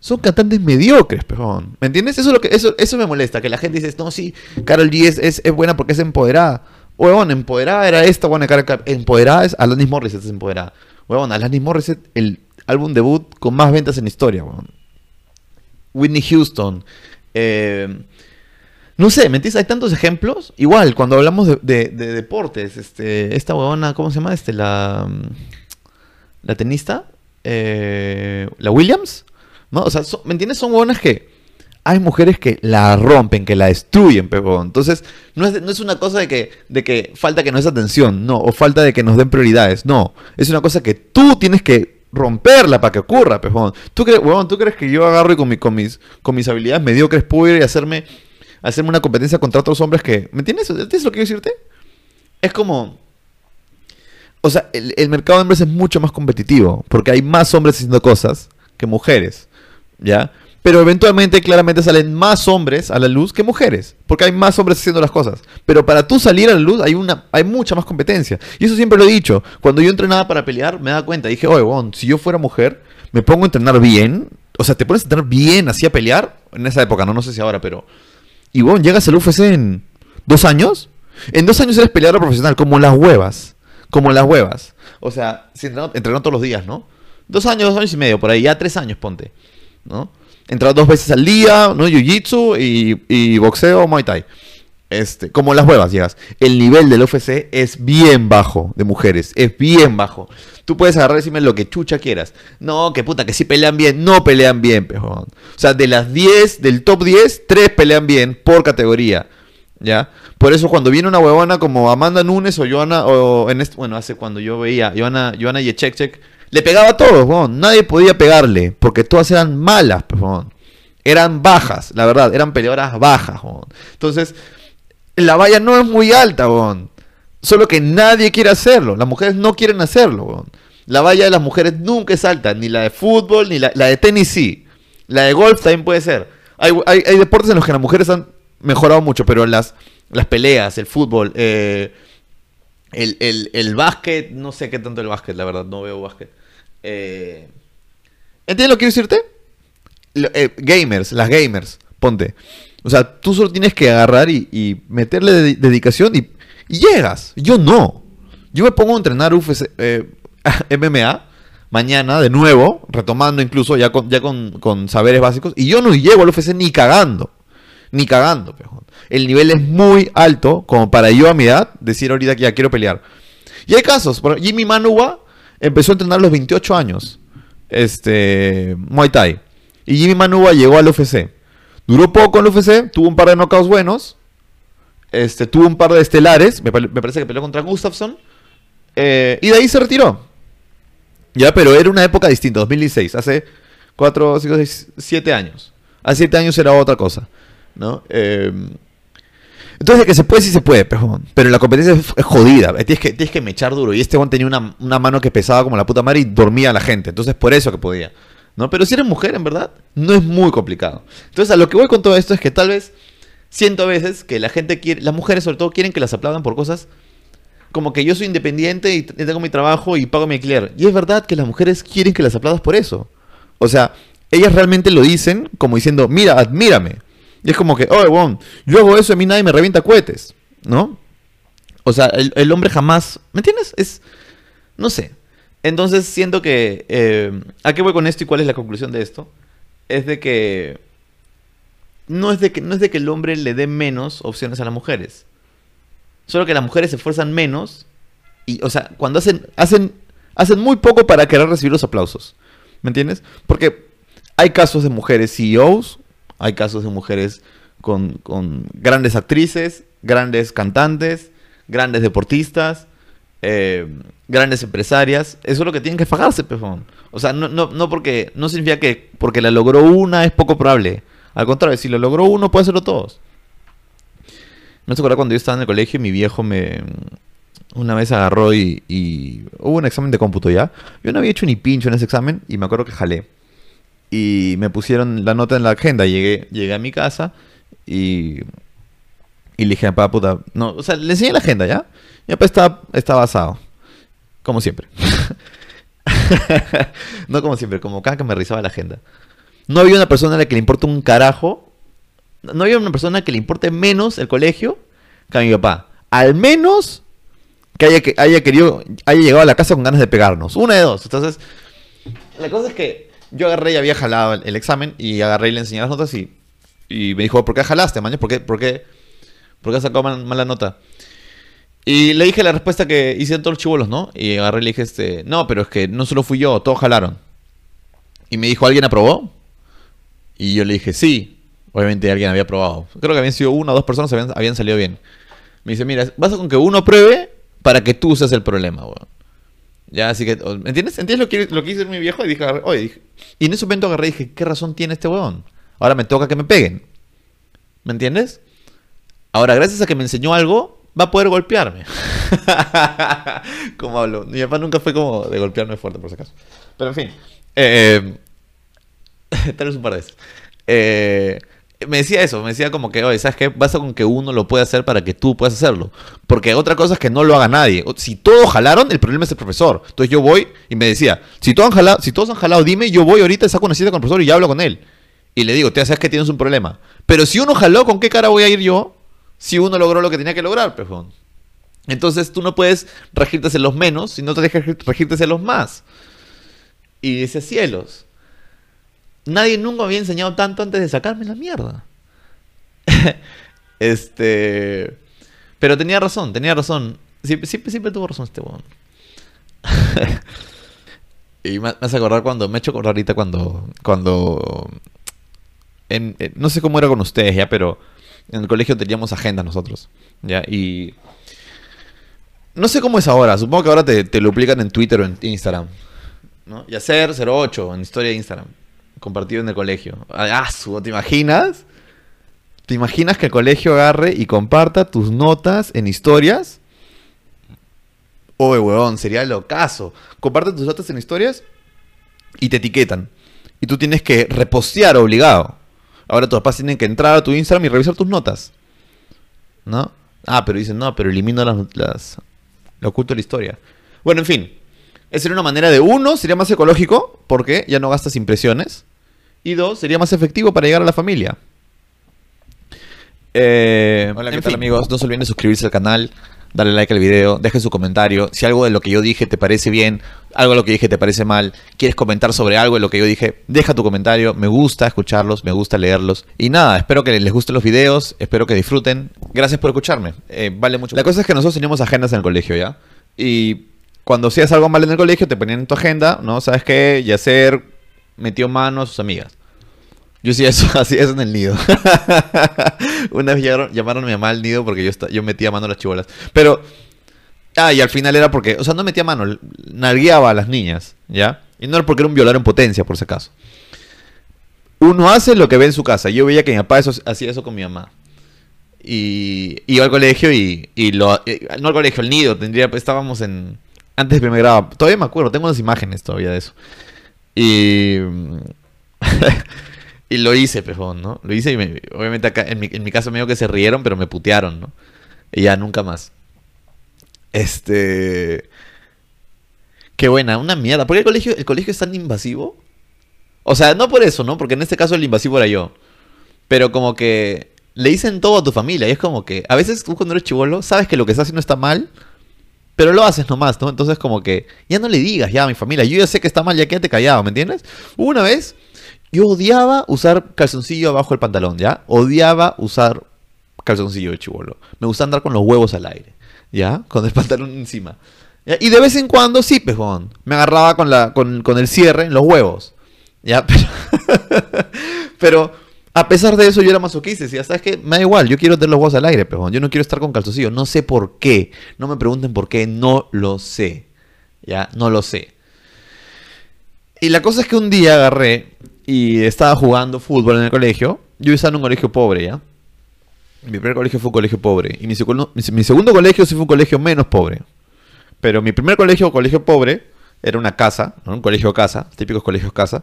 son cantantes mediocres, pejón. ¿Me entiendes? Eso, es lo que, eso, eso me molesta, que la gente dice, no, sí, Carol G es, es, buena porque es empoderada. Huevón, empoderada era esta, buena empoderada es Alanis Morissette es empoderada. Huevón, Alanis Morissette, el álbum debut con más ventas en historia. Whitney Houston. Eh, no sé, ¿me entiendes? Hay tantos ejemplos. Igual, cuando hablamos de, deportes, este, esta huevona, ¿cómo se llama? Este, la, la tenista, eh, la Williams, ¿no? O sea, ¿me entiendes? Son huevonas que hay mujeres que la rompen, que la destruyen, pero entonces no es, no es una cosa de que, de que falta que nos des atención, no, o falta de que nos den prioridades, no, es una cosa que tú tienes que romperla para que ocurra, pejón. ¿Tú crees, ¿tú crees que yo agarro y con, mi, con, mis, con mis habilidades mediocres puedo ir y hacerme, hacerme una competencia contra otros hombres que... ¿Me entiendes? ¿Entiendes lo que quiero decirte? Es como... O sea, el, el mercado de hombres es mucho más competitivo, porque hay más hombres haciendo cosas que mujeres, ¿ya? Pero eventualmente, claramente salen más hombres a la luz que mujeres, porque hay más hombres haciendo las cosas. Pero para tú salir a la luz hay, una, hay mucha más competencia. Y eso siempre lo he dicho. Cuando yo entrenaba para pelear, me daba cuenta. Dije, oye, bon, si yo fuera mujer, me pongo a entrenar bien. O sea, te pones a entrenar bien así a pelear. En esa época, no, no sé si ahora, pero... Y bueno, llegas al UFC en dos años. En dos años eres peleador profesional, como las huevas. Como las huevas. O sea, entrenando, todos los días, ¿no? Dos años, dos años y medio, por ahí, ya tres años, ponte. ¿No? Entrar dos veces al día, ¿no? Jiu-Jitsu y, boxeo, Muay Thai. Este, como las huevas llegas. El nivel del UFC es bien bajo de mujeres, es bien bajo. Tú puedes agarrar y decirme lo que chucha quieras. No, que puta, que sí pelean bien, no pelean bien, pejón. O sea, de las 10, del top 10, 3 pelean bien por categoría. ¿Ya? Por eso cuando viene una huevona como Amanda Nunes o Joana, o en este, bueno, hace cuando yo veía Joana, Joana Yechekchek, le pegaba a todos, nadie podía pegarle, porque todas eran malas, eran bajas, la verdad, eran peleadoras bajas. Entonces, la valla no es muy alta, solo que nadie quiere hacerlo, las mujeres no quieren hacerlo. La valla de las mujeres nunca es alta, ni la de fútbol, ni la, de tenis sí. La de golf también puede ser. Hay, deportes en los que las mujeres han mejorado mucho, pero las, las peleas, el fútbol, eh, el, el, básquet, no sé qué tanto el básquet, la verdad, no veo básquet. Eh, ¿Entiendes lo que quiero decirte? Eh, gamers, las gamers, ponte. O sea, tú solo tienes que agarrar y, meterle dedicación y, llegas. Yo no. Yo me pongo a entrenar UFC, eh, MMA mañana de nuevo, retomando incluso ya con, ya con, saberes básicos, y yo no llego al UFC ni cagando. Ni cagando, El nivel es muy alto como para yo a mi edad decir ahorita que ya quiero pelear. Y hay casos. Jimmy Manuwa empezó a entrenar a los 28 años. Este. Muay Thai. Y Jimmy Manuwa llegó al UFC. Duró poco en el UFC, tuvo un par de knockouts buenos. Este, tuvo un par de estelares. Me, parece que peleó contra Gustafsson. Eh, y de ahí se retiró. Ya, pero era una época distinta, 2016. Hace 4, 5, 6, 7 años. Hace 7 años era otra cosa. ¿No? Eh, entonces, que se puede, sí se puede, pero, pero la competencia es jodida. Tienes que, tienes que mechar duro. Y este one tenía una, mano que pesaba como la puta madre y dormía a la gente. Entonces, por eso que podía. ¿no? Pero si eres mujer, en verdad, no es muy complicado. Entonces, a lo que voy con todo esto es que tal vez siento a veces que la gente quiere, las mujeres sobre todo quieren que las aplaudan por cosas como que yo soy independiente y tengo mi trabajo y pago mi alquiler. Y es verdad que las mujeres quieren que las aplaudas por eso. O sea, ellas realmente lo dicen como diciendo, mira, admírame. Y es como que, oh, bueno, yo hago eso y a mí nadie me revienta cohetes, ¿no? O sea, el, hombre jamás, ¿me entiendes? Es, no sé. Entonces siento que, eh, ¿a qué voy con esto y cuál es la conclusión de esto? Es de que no es de que no es de que el hombre le dé menos opciones a las mujeres. Solo que las mujeres se esfuerzan menos y, o sea, cuando hacen hacen hacen muy poco para querer recibir los aplausos. ¿Me entiendes? Porque hay casos de mujeres CEOs, hay casos de mujeres con, grandes actrices, grandes cantantes, grandes deportistas, eh, grandes empresarias. Eso es lo que tienen que pagarse, pejón. O sea, no, no, no porque no significa que porque la logró una es poco probable. Al contrario, si lo logró uno, puede hacerlo todos. No se acuerda cuando yo estaba en el colegio, mi viejo me. Una vez agarró y, y, Hubo un examen de cómputo ya. Yo no había hecho ni pincho en ese examen y me acuerdo que jalé. Y me pusieron la nota en la agenda. Llegué, llegué a mi casa y. Y le dije papá, puta. No, o sea, le enseñé la agenda ya. Y papá está, está basado. Como siempre. no como siempre, como cada que me rizaba la agenda. No había una persona a la que le importe un carajo. No había una persona que le importe menos el colegio que a mi papá. Al menos que haya, que haya querido, haya llegado a la casa con ganas de pegarnos. Una de dos. Entonces, la cosa es que yo agarré y había jalado el, examen y agarré y le enseñé las notas y, me dijo, ¿por qué jalaste, mañana? ¿Por qué, por qué, por qué has sacado mala nota? Y le dije la respuesta que hicieron todos los chivolos, ¿no? Y agarré y le dije, este, no, pero es que no solo fui yo, todos jalaron. Y me dijo, ¿alguien aprobó? Y yo le dije, sí. Obviamente alguien había probado. Creo que habían sido una o dos personas habían, habían salido bien. Me dice, mira, vas con que uno pruebe para que tú seas el problema, weón. Ya, así que, ¿me entiendes? ¿Entiendes lo que, lo que hizo mi viejo? Y dije, oye, dije, y en ese momento agarré y dije, ¿qué razón tiene este weón? Ahora me toca que me peguen. ¿Me entiendes? Ahora, gracias a que me enseñó algo, va a poder golpearme. como hablo. Mi papá nunca fue como de golpearme fuerte, por si acaso. Pero en fin. Eh, tal vez un par de veces. Eh, me decía eso, me decía como que, oye, ¿sabes qué? Basta con que uno lo pueda hacer para que tú puedas hacerlo. Porque otra cosa es que no lo haga nadie. Si todos jalaron, el problema es el profesor. Entonces yo voy y me decía, si todos han jalado, si todos han jalado dime, yo voy ahorita, saco una cita con el profesor y ya hablo con él. Y le digo, te sabes que tienes un problema. Pero si uno jaló, ¿con qué cara voy a ir yo? Si uno logró lo que tenía que lograr, pejón. Entonces tú no puedes regirte en los menos, si no te dejas regirte en los más. Y dice, cielos. Nadie nunca me había enseñado tanto antes de sacarme la mierda. este. Pero tenía razón, tenía razón. Siempre, siempre, tuvo razón este weón. y me, hace acordar cuando. Me he hecho acordar ahorita cuando. Cuando. no sé cómo era con ustedes ya, pero en el colegio teníamos agendas nosotros. ¿ya? Y. No sé cómo es ahora. Supongo que ahora te, te lo aplican en Twitter o en Instagram. ¿no? Y hacer 08 en historia de Instagram compartido en el colegio. Ah, ¿te imaginas? ¿Te imaginas que el colegio agarre y comparta tus notas en historias? Oye, huevón, sería el ocaso. Comparte tus notas en historias y te etiquetan. Y tú tienes que repostear obligado. Ahora tus papás tienen que entrar a tu Instagram y revisar tus notas. ¿No? Ah, pero dicen, no, pero elimino las, las lo oculto de la historia. Bueno, en fin. Esa sería una manera de uno, sería más ecológico, porque ya no gastas impresiones. Y dos, sería más efectivo para llegar a la familia. Eh, Hola, ¿qué tal amigos? No se olviden de suscribirse al canal, darle like al video, dejen su comentario. Si algo de lo que yo dije te parece bien, algo de lo que dije te parece mal, quieres comentar sobre algo de lo que yo dije, deja tu comentario. Me gusta escucharlos, me gusta leerlos. Y nada, espero que les gusten los videos, espero que disfruten. Gracias por escucharme. Eh, vale mucho. La cosa es que nosotros teníamos agendas en el colegio, ¿ya? Y cuando hacías algo mal en el colegio, te ponían en tu agenda, ¿no? ¿Sabes qué? Yacer metió mano a sus amigas. Yo sí eso, así eso en el nido. Una vez llamaron, a mi mamá al nido porque yo, yo metía mano a las chibolas. Pero, ah, y al final era porque, o sea, no metía mano, nargueaba a las niñas, ¿ya? Y no era porque era un violador en potencia, por si acaso. Uno hace lo que ve en su casa. Yo veía que mi papá eso, hacía eso con mi mamá. Y iba al colegio y, y lo... Eh, no al colegio, al nido. Tendría, estábamos en antes de primer grado. Todavía me acuerdo, tengo unas imágenes todavía de eso. Y. y lo hice, pejón, ¿no? Lo hice y obviamente acá en mi, en mi caso me digo que se rieron, pero me putearon, ¿no? Y ya nunca más. Este. Qué buena, una mierda. ¿Por qué el colegio, el colegio es tan invasivo? O sea, no por eso, ¿no? Porque en este caso el invasivo era yo. Pero como que le dicen todo a tu familia. Y es como que a veces tú cuando eres chivolo sabes que lo que estás haciendo está mal, pero lo haces nomás, ¿no? Entonces como que ya no le digas ya a mi familia. Yo ya sé que está mal, ya quédate callado, ¿me entiendes? Una vez yo odiaba usar calzoncillo abajo del pantalón, ¿ya? Odiaba usar calzoncillo de chivolo. Me gusta andar con los huevos al aire, ¿ya? Con el pantalón encima. Y de vez en cuando, sí, pejón. Me agarraba con, la, con, con el cierre en los huevos. ¿Ya? Pero a pesar de eso, yo era masoquista. Decía, ¿sabes qué? Me da igual, yo quiero tener los huevos al aire, pero yo no quiero estar con calzoncillo. No sé por qué. No me pregunten por qué, no lo sé. ¿Ya? No lo sé. Y la cosa es que un día agarré y estaba jugando fútbol en el colegio. Yo estaba en un colegio pobre, ¿ya? Mi primer colegio fue un colegio pobre. Y mi segundo colegio sí fue un colegio menos pobre. Pero mi primer colegio, colegio pobre, era una casa, un colegio casa, típicos colegios casa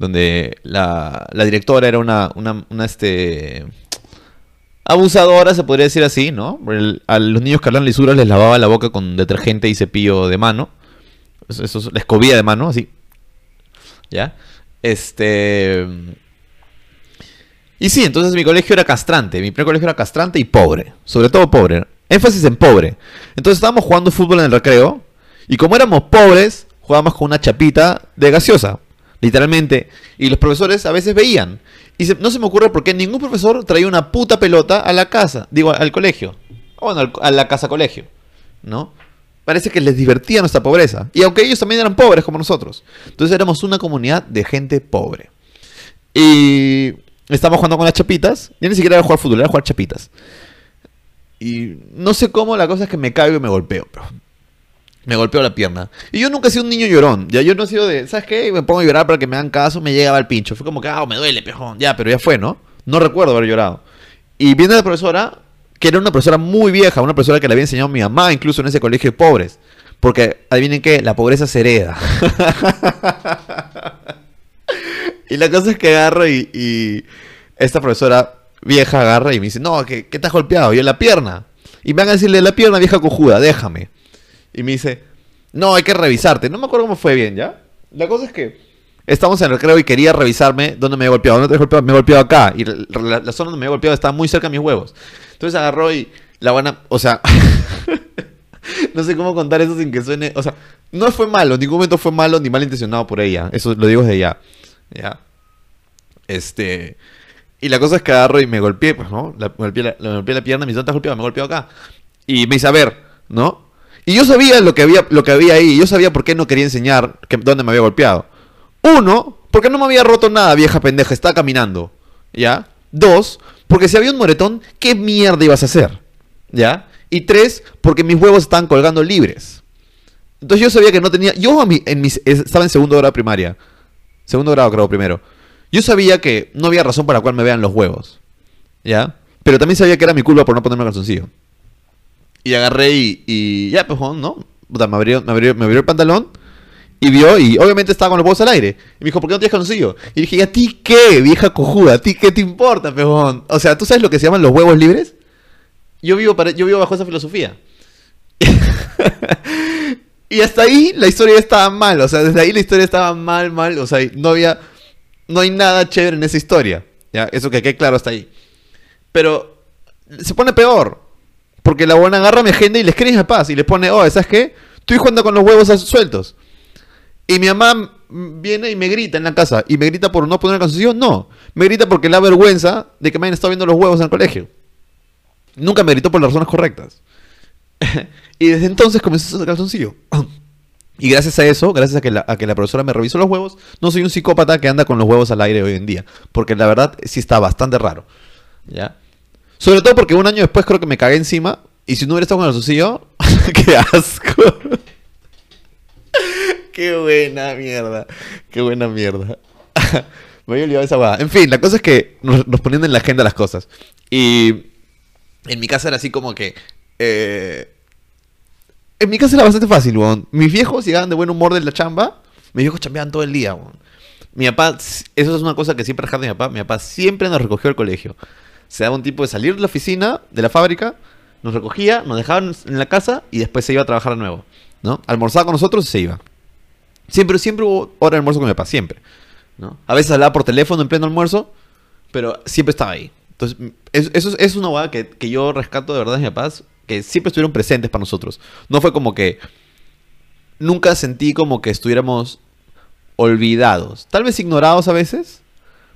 donde la, directora era una, una, este, abusadora, se podría decir así, ¿no? a los niños que hablan lisuras les lavaba la boca con detergente y cepillo de mano. Eso, eso la escobía de mano, así. ¿Ya? Este... Y sí, entonces mi colegio era castrante. Mi primer colegio era castrante y pobre. Sobre todo pobre. Énfasis en pobre. Entonces estábamos jugando fútbol en el recreo. Y como éramos pobres, jugábamos con una chapita de gaseosa literalmente. Y los profesores a veces veían. Y no se me ocurre por qué ningún profesor traía una puta pelota a la casa, digo, al colegio. Bueno, a la casa colegio, ¿no? Parece que les divertía nuestra pobreza. Y aunque ellos también eran pobres como nosotros. Entonces éramos una comunidad de gente pobre. Y estábamos jugando con las chapitas. Ya ni siquiera era jugar fútbol, era jugar chapitas. Y no sé cómo, la cosa es que me caigo y me golpeo. Pero me golpeó la pierna. Y yo nunca he sido un niño llorón. Ya yo no he sido de, ¿sabes qué? Me pongo a llorar para que me hagan caso, me llegaba el pincho. Fue como que, ah, me duele, pejón. Ya, pero ya fue, ¿no? No recuerdo haber llorado. Y viene la profesora, que era una profesora muy vieja, una profesora que le había enseñado a mi mamá, incluso en ese colegio de pobres. Porque, adivinen qué, la pobreza se hereda. y la cosa es que agarro y, esta profesora vieja agarra y me dice, no, ¿qué, te has golpeado? Yo en la pierna. Y me van a decirle, la pierna vieja cojuda, déjame. Y me dice, no, hay que revisarte. No me acuerdo cómo fue bien, ¿ya? La cosa es que estamos en el recreo y quería revisarme dónde me he golpeado. ¿Dónde te he golpeado? Me he golpeado acá. Y la, zona donde me he golpeado está muy cerca de mis huevos. Entonces agarró y la buena... O sea... no sé cómo contar eso sin que suene... O sea, no fue malo. En ningún momento fue malo ni mal intencionado por ella. Eso lo digo desde ya. ¿Ya? Este... Y la cosa es que agarro y me golpeé, pues, ¿no? me, golpeé la, golpeé la pierna, me dice, ¿dónde te has golpeado? Me he golpeado acá. Y me dice, a ver, ¿no? Y yo sabía lo que había, lo que había ahí. Yo sabía por qué no quería enseñar que, dónde me había golpeado. Uno, porque no me había roto nada, vieja pendeja. Estaba caminando. ¿Ya? Dos, porque si había un moretón, ¿qué mierda ibas a hacer? ¿Ya? Y tres, porque mis huevos estaban colgando libres. Entonces yo sabía que no tenía... Yo en mis, estaba en segundo grado primaria. Segundo grado creo primero. Yo sabía que no había razón para la cual me vean los huevos. ¿Ya? Pero también sabía que era mi culpa por no ponerme calzoncillo. Y agarré y, ya, pues, ¿no? me, abrió, me, abrió, me abrió el pantalón y vio y obviamente estaba con los huevos al aire. Y me dijo, ¿por qué no tienes calzoncillo? Y dije, ¿y a ti qué, vieja cojuda? ¿A ti qué te importa, pejón? O sea, ¿tú sabes lo que se llaman los huevos libres? Yo vivo, para, yo vivo bajo esa filosofía. y hasta ahí la historia estaba mal. O sea, desde ahí la historia estaba mal, mal. O sea, no había... No hay nada chévere en esa historia. ¿ya? Eso que quede claro hasta ahí. Pero se pone peor. Porque la buena agarra mi agenda y le escribe a paz y le pone, oh, ¿sabes qué? Estoy jugando con los huevos sueltos. Y mi mamá viene y me grita en la casa. ¿Y me grita por no poner calzoncillo? No. Me grita porque le da vergüenza de que me hayan estado viendo los huevos en el colegio. Nunca me gritó por las razones correctas. y desde entonces comenzó a hacer calzoncillo. y gracias a eso, gracias a que, la, a que la profesora me revisó los huevos, no soy un psicópata que anda con los huevos al aire hoy en día. Porque la verdad sí está bastante raro. ¿Ya? Sobre todo porque un año después creo que me cagué encima. Y si no hubiera estado con el sucio, ¡qué asco! ¡Qué buena mierda! ¡Qué buena mierda! me había olvidado esa guada. En fin, la cosa es que nos, ponían en la agenda las cosas. Y en mi casa era así como que... Eh, en mi casa era bastante fácil, weón. Mis viejos llegaban de buen humor de la chamba. Mis viejos chambeaban todo el día, weón. Mi papá, eso es una cosa que siempre dejaba de mi papá. Mi papá siempre nos recogió al colegio se daba un tipo de salir de la oficina, de la fábrica, nos recogía, nos dejaba en la casa y después se iba a trabajar de nuevo, ¿no? Almorzaba con nosotros y se iba. Siempre, siempre hubo hora de almuerzo con mi papá, siempre, ¿no? A veces hablaba por teléfono en pleno almuerzo, pero siempre estaba ahí. Entonces, eso es, una hueá que, que, yo rescato de verdad de mi papá, que siempre estuvieron presentes para nosotros. No fue como que... Nunca sentí como que estuviéramos olvidados. Tal vez ignorados a veces,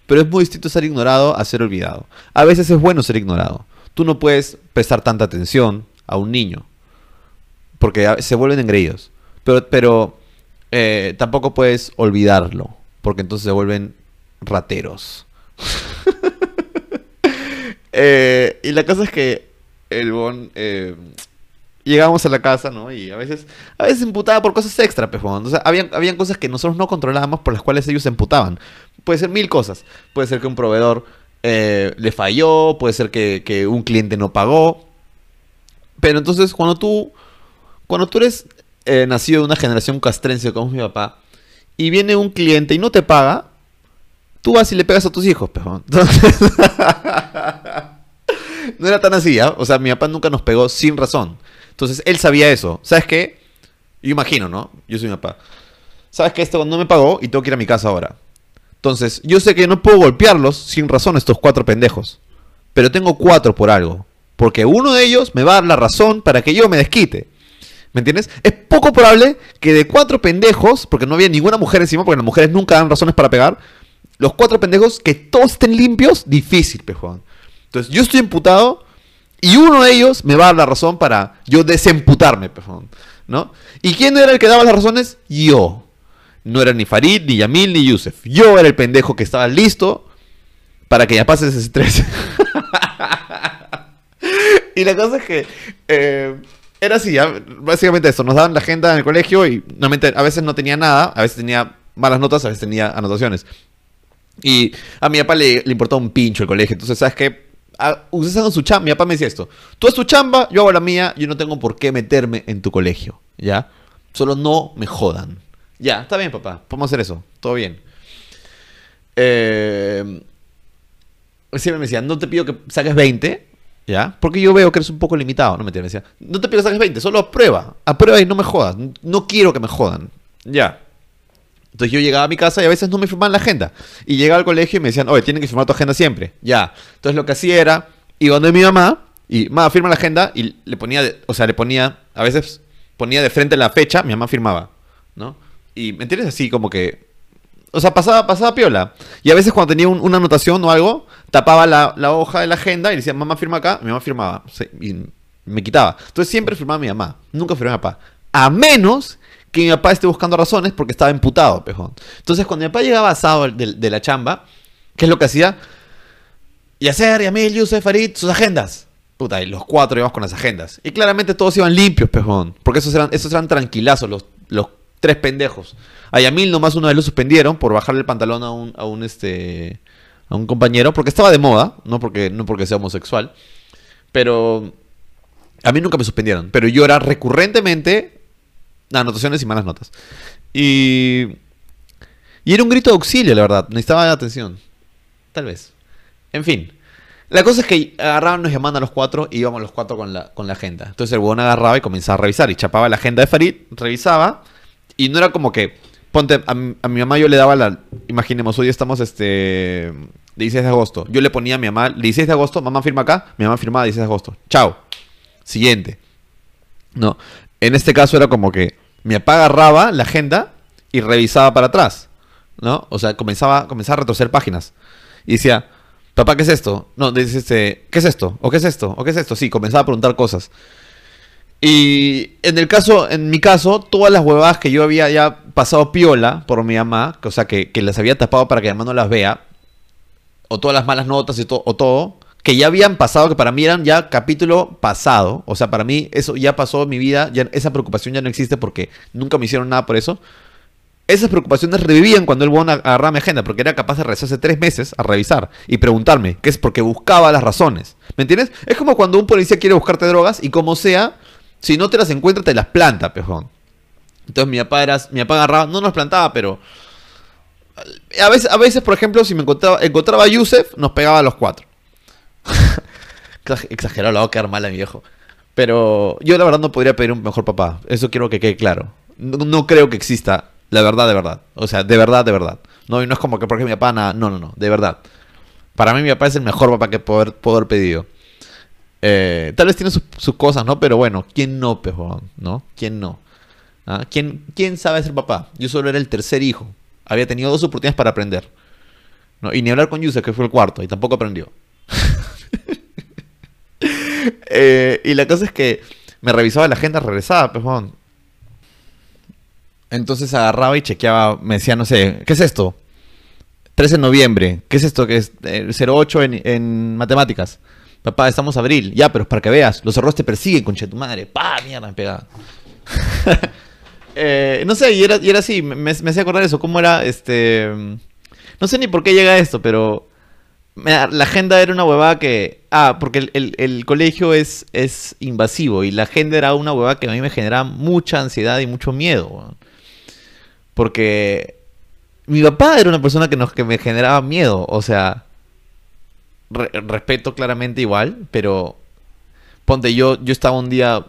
pero es muy distinto ser ignorado a ser olvidado. A veces es bueno ser ignorado. Tú no puedes prestar tanta atención a un niño, porque se vuelven engreídos. Pero, pero eh, tampoco puedes olvidarlo, porque entonces se vuelven rateros. Eh, y la cosa es que el bon eh, llegábamos a la casa, ¿no? Y a veces, a veces se imputaba por cosas extra, pues, O sea, habían, habían cosas que nosotros no controlábamos por las cuales ellos se imputaban. Puede ser mil cosas. Puede ser que un proveedor eh, le falló, puede ser que, un cliente no pagó. Pero entonces, cuando tú, cuando tú eres eh, nacido de una generación castrense como mi papá, y viene un cliente y no te paga, tú vas y le pegas a tus hijos, pues, Entonces... no era tan así, ¿ah? O sea, mi papá nunca nos pegó sin razón. Entonces él sabía eso. ¿Sabes qué? Yo imagino, ¿no? Yo soy mi papá. ¿Sabes qué? Esto no me pagó y tengo que ir a mi casa ahora. Entonces, yo sé que no puedo golpearlos sin razón estos cuatro pendejos. Pero tengo cuatro por algo. Porque uno de ellos me va a dar la razón para que yo me desquite. ¿Me entiendes? Es poco probable que de cuatro pendejos, porque no había ninguna mujer encima, porque las mujeres nunca dan razones para pegar, los cuatro pendejos que todos estén limpios, difícil, pejón. Entonces, yo estoy imputado y uno de ellos me va a dar la razón para yo desemputarme, ¿no? ¿Y quién era el que daba las razones? Yo. No era ni Farid, ni Yamil, ni Yusef. Yo era el pendejo que estaba listo para que ya pase ese estrés. y la cosa es que eh, era así, básicamente eso. Nos daban la agenda en el colegio y a veces no tenía nada, a veces tenía malas notas, a veces tenía anotaciones. Y a mi papá le, le importaba un pincho el colegio. Entonces, ¿sabes qué? Usando su chamba, mi papá me decía esto, tú haces tu chamba, yo hago la mía, yo no tengo por qué meterme en tu colegio, ¿ya? Solo no me jodan. Ya, está bien, papá, podemos hacer eso, todo bien. Eh, siempre me decía, no te pido que saques 20, ¿ya? Porque yo veo que eres un poco limitado, no me decía, no te pido que saques 20, solo aprueba, aprueba y no me jodas, no quiero que me jodan, ya. Entonces yo llegaba a mi casa y a veces no me firmaban la agenda. Y llegaba al colegio y me decían, oye, tienen que firmar tu agenda siempre. Ya. Entonces lo que hacía era, iba donde mi mamá y, mamá, firma la agenda y le ponía, o sea, le ponía, a veces ponía de frente la fecha, mi mamá firmaba, ¿no? Y, ¿me entiendes? Así como que, o sea, pasaba, pasaba piola. Y a veces cuando tenía una anotación o algo, tapaba la, hoja de la agenda y decía, mamá, firma acá, mi mamá firmaba. y me quitaba. Entonces siempre firmaba mi mamá, nunca firmaba mi papá. A menos que mi papá esté buscando razones porque estaba imputado, pejón. Entonces, cuando mi papá llegaba asado de, la chamba, ¿qué es lo que hacía? Yacer, Yamil, Yusef, Farid, sus agendas. Puta, y los cuatro íbamos con las agendas. Y claramente todos iban limpios, pejón. Porque esos eran, esos eran tranquilazos, los, los tres pendejos. A Yamil nomás una vez lo suspendieron por bajarle el pantalón a un, a un, este, a un compañero, porque estaba de moda, no porque, no porque sea homosexual. Pero a mí nunca me suspendieron. Pero yo era recurrentemente anotaciones y malas notas. Y. Y era un grito de auxilio, la verdad. Necesitaba atención. Tal vez. En fin. La cosa es que agarraban, nos llamaban a los cuatro y íbamos los cuatro con la, con la agenda. Entonces el huevón agarraba y comenzaba a revisar. Y chapaba la agenda de Farid, revisaba. Y no era como que. Ponte, a, mi mamá yo le daba la. Imaginemos, hoy estamos este. 16 de agosto. Yo le ponía a mi mamá, 16 de agosto, mamá firma acá, mi mamá firmaba 16 de agosto. Chao. Siguiente. No. En este caso era como que mi papá agarraba la agenda y revisaba para atrás, ¿no? O sea, comenzaba, comenzaba a retroceder páginas. Y decía, papá, ¿qué es esto? No, dice este, ¿qué es esto? ¿O qué es esto? ¿O qué es esto? Sí, comenzaba a preguntar cosas. Y en el caso, en mi caso, todas las huevadas que yo había ya pasado piola por mi mamá, o sea, que, que las había tapado para que mi mamá no las vea, o todas las malas notas y todo, o todo, que ya habían pasado, que para mí eran ya capítulo pasado. O sea, para mí eso ya pasó en mi vida, ya, esa preocupación ya no existe porque nunca me hicieron nada por eso. Esas preocupaciones revivían cuando el buen agarraba mi agenda, porque era capaz de hace tres meses a revisar y preguntarme, que es porque buscaba las razones. ¿Me entiendes? Es como cuando un policía quiere buscarte drogas y como sea, si no te las encuentra, te las planta, pejón. Entonces mi papá, era, mi papá agarraba, no nos plantaba, pero... A veces, a veces, por ejemplo, si me encontraba, encontraba a Yusef, nos pegaba a los cuatro. Exagerado, lo va a quedar mal a mi viejo. Pero yo la verdad no podría pedir un mejor papá. Eso quiero que quede claro. No, creo que exista. La verdad, de verdad. O sea, de verdad, de verdad. No, y no es como que porque mi papá nada. No, no, no. De verdad. Para mí mi papá es el mejor papá que puedo haber, pedido. Eh, tal vez tiene sus, cosas, ¿no? Pero bueno, ¿quién no, pejón? ¿No? ¿Quién no? ¿Ah? ¿Quién, ¿Quién sabe ser papá? Yo solo era el tercer hijo. Había tenido dos oportunidades para aprender. Y ni hablar con Yusef, que fue el cuarto, y tampoco aprendió. Eh, y la cosa es que me revisaba la agenda, regresaba, pejón. Entonces agarraba y chequeaba, me decía, no sé, ¿qué es esto? 13 de noviembre, ¿qué es esto? que es eh, 08 en, matemáticas? Papá, estamos abril. Ya, pero es para que veas, los errores te persiguen, concha de tu madre. Pa, mierda, me pegaba. Eh, no sé, y era, así, me, me hacía acordar eso, cómo era, este... No sé ni por qué llega esto, pero... La agenda era una huevada que... Ah, porque el, el- colegio es, es invasivo y la agenda era una huevada que a mí me generaba mucha ansiedad y mucho miedo. Porque mi papá era una persona que, nos, que me generaba miedo, o sea... re- respeto claramente igual, pero... Ponte, yo, yo estaba un día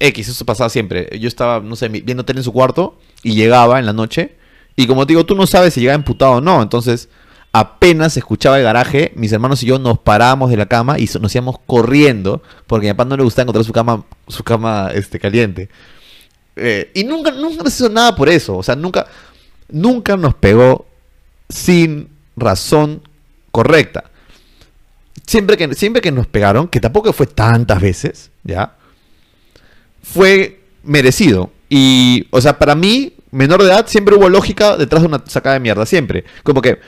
X, eso pasaba siempre. Yo estaba, no sé, viendo tele en su cuarto y llegaba en la noche. Y como te digo, tú no sabes si llegaba emputado o no. Entonces, apenas escuchaba el garaje, mis hermanos y yo nos parábamos de la cama y nos íbamos corriendo porque a mi papá no le gustaba encontrar su cama, su cama este, caliente. Eh, y nunca, nunca nos hizo nada por eso. O sea, nunca, nunca nos pegó sin razón correcta. Siempre que, siempre que nos pegaron, que tampoco fue tantas veces, ¿ya? fue merecido. Y, o sea, para mí, menor de edad, siempre hubo lógica detrás de una sacada de mierda, siempre. Como que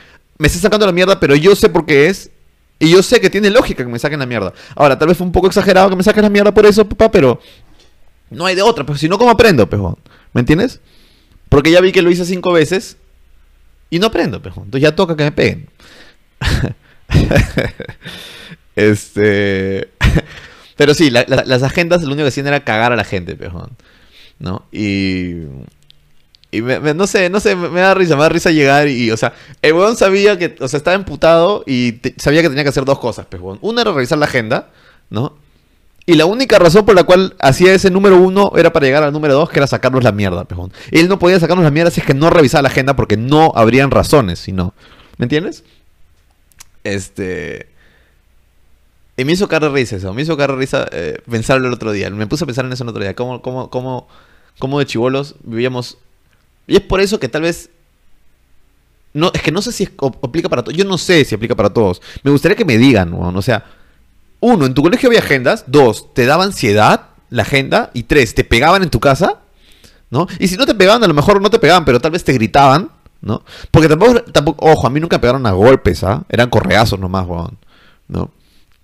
me está sacando la mierda, pero yo sé por qué es. Y yo sé que tiene lógica que me saquen la mierda. Ahora, tal vez fue un poco exagerado que me saquen la mierda por eso, papá, pero no hay de otra. Pues si no, ¿cómo aprendo, pejón? ¿Me entiendes? Porque ya vi que lo hice cinco veces y no aprendo, pejón. Entonces ya toca que me peguen. este. Pero sí, la- la- las agendas lo único que hacían era cagar a la gente, pejón. ¿No? Y. Y me- me- no sé, no sé, me, da risa, me da risa llegar y, o sea, el weón sabía que, o sea, estaba emputado y sabía que tenía que hacer dos cosas, pejón. Una era revisar la agenda, ¿no? Y la única razón por la cual hacía ese número uno era para llegar al número dos, que era sacarnos la mierda, pejón. Él no podía sacarnos la mierda si es que no revisaba la agenda porque no habrían razones, si no. ¿Me entiendes? Este. Y me hizo cara risa eso, me hizo cara risa eh, pensarlo el otro día. Me puse a pensar en eso el otro día. Cómo, cómo, cómo, cómo de chivolos vivíamos. Y es por eso que tal vez. No, es que no sé si aplica para todos. Yo no sé si aplica para todos. Me gustaría que me digan, weón. O sea, uno, en tu colegio había agendas. Dos, te daba ansiedad la agenda. Y tres, te pegaban en tu casa. ¿No? Y si no te pegaban, a lo mejor no te pegaban, pero tal vez te gritaban. ¿No? Porque tampoco, tampoco ojo, a mí nunca pegaron a golpes, ¿ah? Eran correazos nomás, weón. ¿No?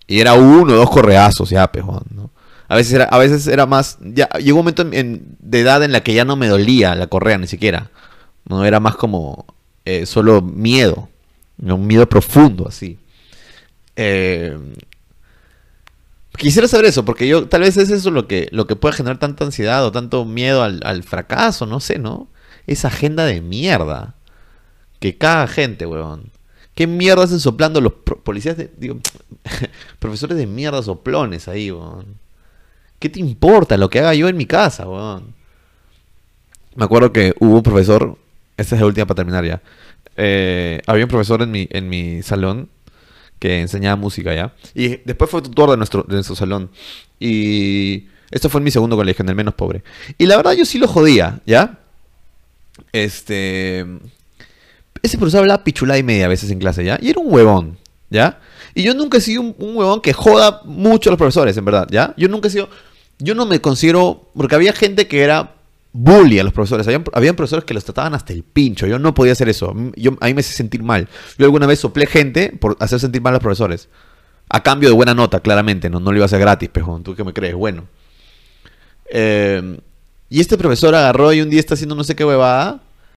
Y era uno o dos correazos ya, pejón, ¿no? A veces era, a veces era más. Ya, llegó un momento en- de edad en la que ya no me dolía la correa ni siquiera. No era más como eh, solo miedo. Un miedo profundo, así. Eh, quisiera saber eso, porque yo tal vez es eso lo que, lo que puede generar tanta ansiedad o tanto miedo al, al fracaso, no sé, ¿no? Esa agenda de mierda. Que caga gente, weón. ¿Qué mierda hacen soplando los policías de. Digo, profesores de mierda soplones ahí, weón? ¿Qué te importa lo que haga yo en mi casa, weón? Me acuerdo que hubo un profesor. Esta es la última para terminar ya. Eh, había un profesor en mi, en mi salón que enseñaba música ya. Y después fue tutor de nuestro, de nuestro salón. Y esto fue en mi segundo colegio, en el menos pobre. Y la verdad yo sí lo jodía, ¿ya? Este... Ese profesor hablaba pichulada y media a veces en clase, ¿ya? Y era un huevón, ¿ya? Y yo nunca he sido un, huevón que joda mucho a los profesores, en verdad, ¿ya? Yo nunca he sido... Yo no me considero... Porque había gente que era bully a los profesores. Habían, habían profesores que los trataban hasta el pincho. Yo no podía hacer eso. Yo, a mí me hace sentir mal. Yo alguna vez soplé gente por hacer sentir mal a los profesores. A cambio de buena nota, claramente. No, no lo iba a hacer gratis, pejón. ¿Tú qué me crees? Bueno. Eh, y este profesor agarró y un día está haciendo no sé qué huevada.